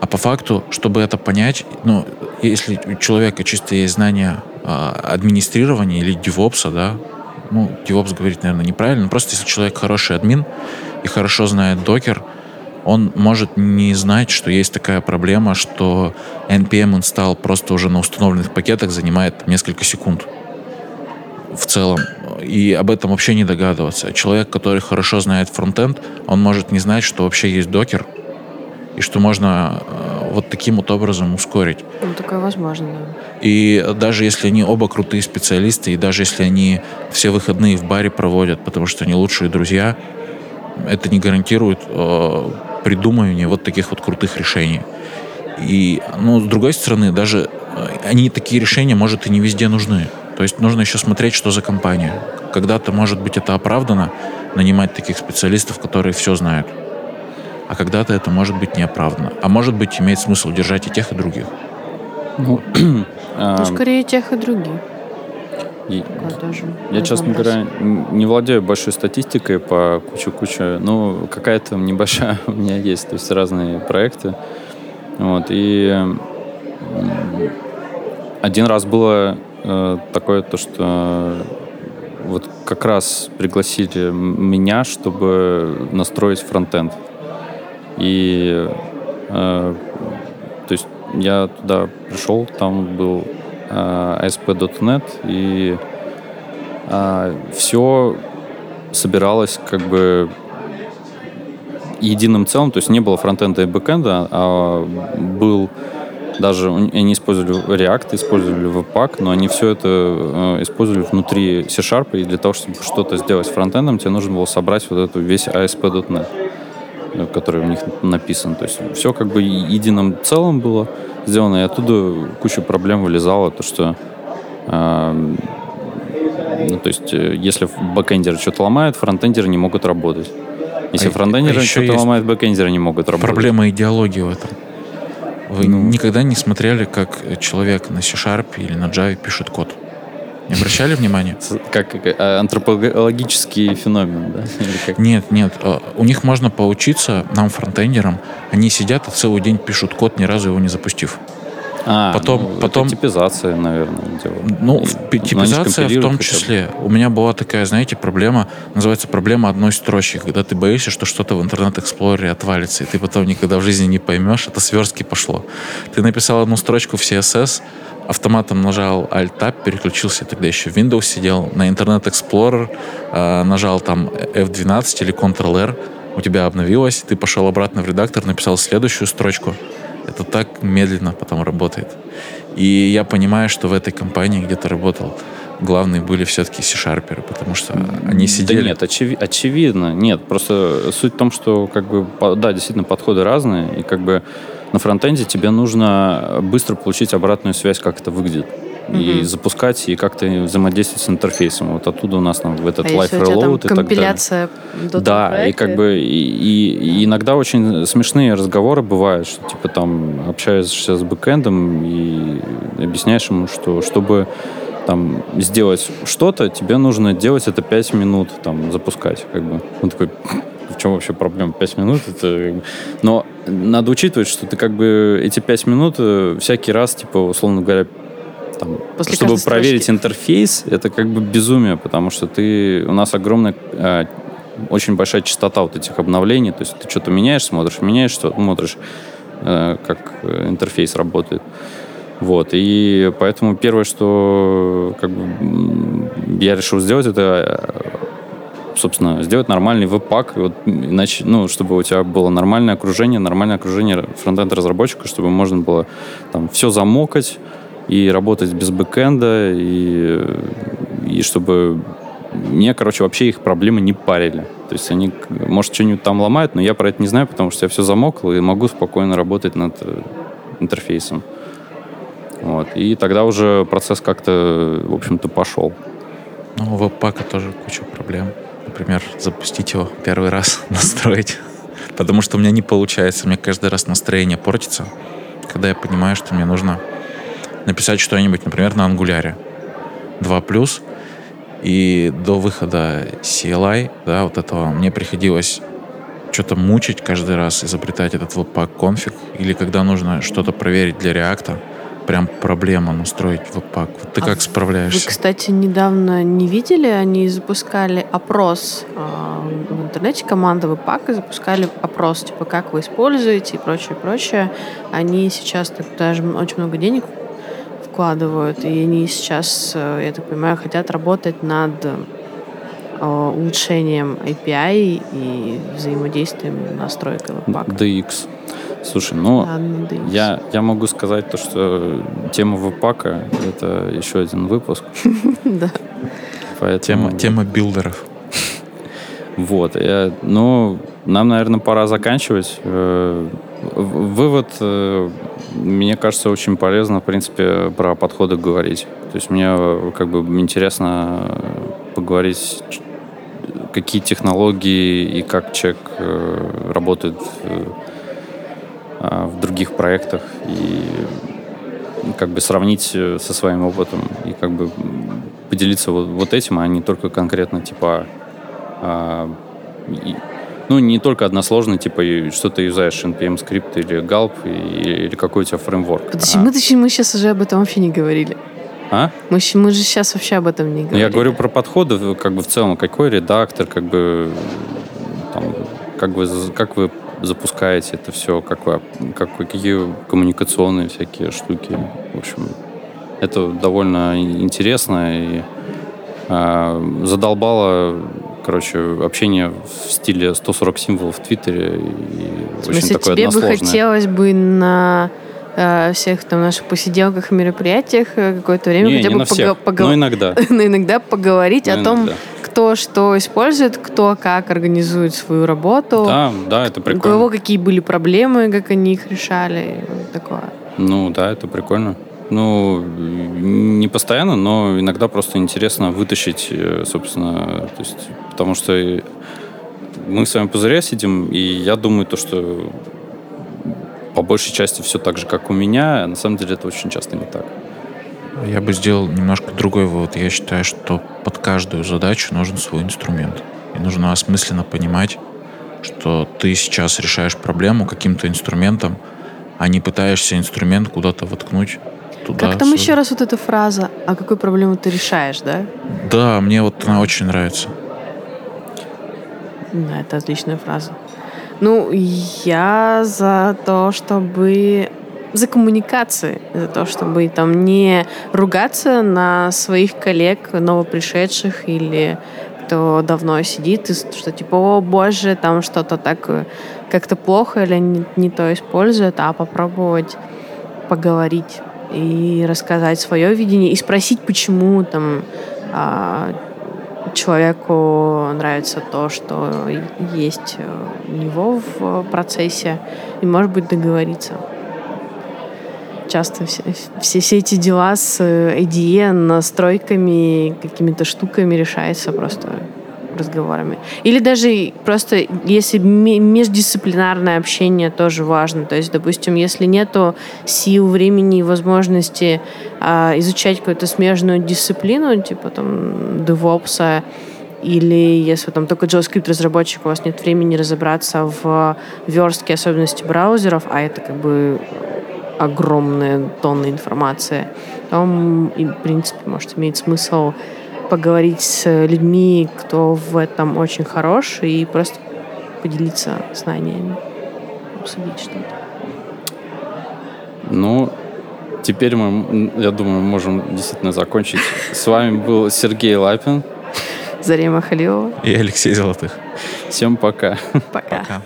А по факту, чтобы это понять, ну, если у человека чисто есть знания а, администрирования или DevOps, да, ну, DevOps говорить, наверное, неправильно, но просто если человек хороший админ и хорошо знает докер, он может не знать, что есть такая проблема, что npm install просто уже на установленных пакетах занимает несколько секунд в целом. И об этом вообще не догадываться. Человек, который хорошо знает фронтенд, он может не знать, что вообще есть докер, и что можно э, вот таким вот образом ускорить. Ну, такое возможно, да. И даже если они оба крутые специалисты, и даже если они все выходные в баре проводят, потому что они лучшие друзья, это не гарантирует э, придумывание вот таких вот крутых решений. И, ну, с другой стороны, даже э, они такие решения, может, и не везде нужны. То есть нужно еще смотреть, что за компания. Когда-то, может быть, это оправдано, нанимать таких специалистов, которые все знают. А когда-то это может быть неоправданно. А может быть, имеет смысл держать и тех, и других. Ну, [clears throat] ну скорее тех и других. И я, честно говоря, не владею большой статистикой по кучу-кучу, но какая-то небольшая [laughs] у меня есть, то есть разные проекты. Вот, и один раз было э, такое то, что вот как раз пригласили меня, чтобы настроить фронтенд. И э, то есть я туда пришел, там был ASP.NET, и а, все собиралось как бы единым целым, то есть не было фронтенда и бэкенда, а был даже они использовали React, использовали Webpack, но они все это э, использовали внутри C-Sharp, и для того, чтобы что-то сделать фронтендом, тебе нужно было собрать вот эту весь ASP.NET, э, который у них написан. То есть все как бы единым целым было сделано, и оттуда куча проблем вылезала, то что э, ну, то есть, э, если бэкэндеры что-то ломают, фронтендеры не могут работать. Если а фронтендеры а что-то ломают, бэкэндеры не могут работать. Проблема идеологии в этом. Вы ну, никогда не смотрели, как человек на C-Sharp или на Java пишет код? Не обращали внимания? Как э, антропологический феномен, да? [laughs] Нет, нет. Э, у них можно поучиться, нам, фронтендерам. Они сидят и целый день пишут код, ни разу его не запустив. А, потом, ну, потом типизация, наверное, дело. Ну, и, типизация в том числе. У меня была такая, знаете, проблема, называется проблема одной строчки, когда ты боишься, что что-то в интернет-эксплорере отвалится, и ты потом никогда в жизни не поймешь, это с верстки пошло. Ты написал одну строчку в CSS, автоматом нажал Alt-Tab, переключился, тогда еще в Windows сидел, на Internet Explorer, э, нажал там F12 или Ctrl-R, у тебя обновилось, ты пошел обратно в редактор, написал следующую строчку, это так медленно потом работает. И я понимаю, что в этой компании, где ты работал, главные были все-таки C-шарперы, потому что они сидели... Да нет, очеви- очевидно. Нет, просто суть в том, что как бы, да, действительно подходы разные, и как бы на фронтенде тебе нужно быстро получить обратную связь, как это выглядит и запускать, и как-то взаимодействовать с интерфейсом. Вот оттуда у нас там, в этот а Life Reload и так далее. Да, и как бы и, и, и иногда очень смешные разговоры бывают, что типа там общаешься с бэкэндом и объясняешь ему, что чтобы там сделать что-то, тебе нужно делать это 5 минут, там, запускать, как бы. Он такой, в чем вообще проблема? 5 минут это... Но надо учитывать, что ты как бы эти 5 минут э, всякий раз, типа, условно говоря, там, После чтобы проверить строчки. интерфейс, это как бы безумие, потому что ты, у нас огромная, э, очень большая частота вот этих обновлений, то есть ты что-то меняешь, смотришь, меняешь, что смотришь, э, как интерфейс работает. Вот, и поэтому первое, что как бы, я решил сделать, это собственно, сделать нормальный веб-пак, вот, иначе, ну, чтобы у тебя было нормальное окружение, нормальное окружение фронтенд-разработчика, чтобы можно было там все замокать, и работать без бэкэнда, и, и чтобы мне, короче, вообще их проблемы не парили. То есть они, может, что-нибудь там ломают, но я про это не знаю, потому что я все замокл и могу спокойно работать над э, интерфейсом. Вот. И тогда уже процесс как-то, в общем-то, пошел. Ну, у веб-пака тоже куча проблем. Например, запустить его первый раз, [laughs] настроить. Потому что у меня не получается. Мне каждый раз настроение портится, когда я понимаю, что мне нужно написать что-нибудь, например, на ангуляре 2+, и до выхода CLI, да, вот этого, мне приходилось что-то мучить каждый раз, изобретать этот webpack конфиг, или когда нужно что-то проверить для реакта, прям проблема настроить webpack. Вот ты а как справляешься? Вы, кстати, недавно не видели, они запускали опрос э, в интернете, команда webpack запускали опрос, типа, как вы используете и прочее, прочее. Они сейчас так, даже очень много денег вкладывают, и они сейчас, э, я так понимаю, хотят работать над э, улучшением API и взаимодействием настройки веб-пака. DX. Слушай, ну, да, я, я могу сказать то, что тема веб-пака — это еще один выпуск. [laughs] Да. Тема, тема билдеров. Вот. Я, ну, нам, наверное, пора заканчивать. Э, вывод мне кажется, очень полезно, в принципе, про подходы говорить. То есть мне как бы интересно поговорить, какие технологии и как человек э, работает э, а, в других проектах и как бы сравнить э, со своим опытом и как бы поделиться вот, вот этим, а не только конкретно типа а, ну, не только односложный, типа, что ты юзаешь, NPM скрипт или Gulp, или, или какой у тебя фреймворк. Подожди, а... мы, мы сейчас уже об этом вообще не говорили. А? Мы, мы же сейчас вообще об этом не говорим. Я говорю про подходы, как бы в целом, какой редактор, как бы, там, как вы, как вы запускаете это все, как вы, как, какие коммуникационные всякие штуки. В общем, это довольно интересно и э, задолбало короче, общение в стиле 140 символов в Твиттере. И В очень смысле, такое тебе бы хотелось бы на э, всех там наших посиделках и мероприятиях э, какое-то время Не, хотя не бы но иногда. [laughs] но иногда поговорить Но о том, иногда. кто что использует, кто как организует свою работу, Да, да, это у кого прикольно. какие были проблемы, как они их решали, и вот такое. Ну, да, это прикольно. Ну, не постоянно, но иногда просто интересно вытащить, э, собственно, то есть, потому что мы с вами пузыря сидим, и я думаю, то, что по большей части все так же, как у меня, а на самом деле это очень часто не так. Я бы сделал немножко другой вывод. Я считаю, что под каждую задачу нужен свой инструмент. И нужно осмысленно понимать, что ты сейчас решаешь проблему каким-то инструментом, а не пытаешься инструмент куда-то воткнуть туда. Как там свой- еще раз вот эта фраза? А какую проблему ты решаешь, да? Да, мне вот она очень нравится. Да, это отличная фраза. Ну, я за то, чтобы за коммуникации, за то, чтобы там не ругаться на своих коллег, новопришедших или кто давно сидит, и что типа, о боже, там что-то так э, как-то плохо или не, не то используют, а попробовать поговорить и рассказать свое видение и спросить, почему там а, человеку нравится то, что есть э, у него в процессе, и, может быть, договориться. Часто все, все, все эти дела с э, IDE, настройками, какими-то штуками решаются просто разговорами. Или даже просто, если ме- междисциплинарное общение тоже важно. То есть, допустим, если нету сил, времени и возможности а, изучать какую-то смежную дисциплину, типа там DevOps, или если там только JavaScript разработчик, у вас нет времени разобраться в верстке особенностей браузеров, а это как бы огромная тонна информации, то, в принципе, может иметь смысл поговорить с людьми, кто в этом очень хорош, и просто поделиться знаниями, обсудить что-то. Ну, теперь мы, я думаю, можем действительно закончить. С вами был Сергей Лапин. Зарема Халилова. И Алексей Золотых. Всем пока. Пока. Пока.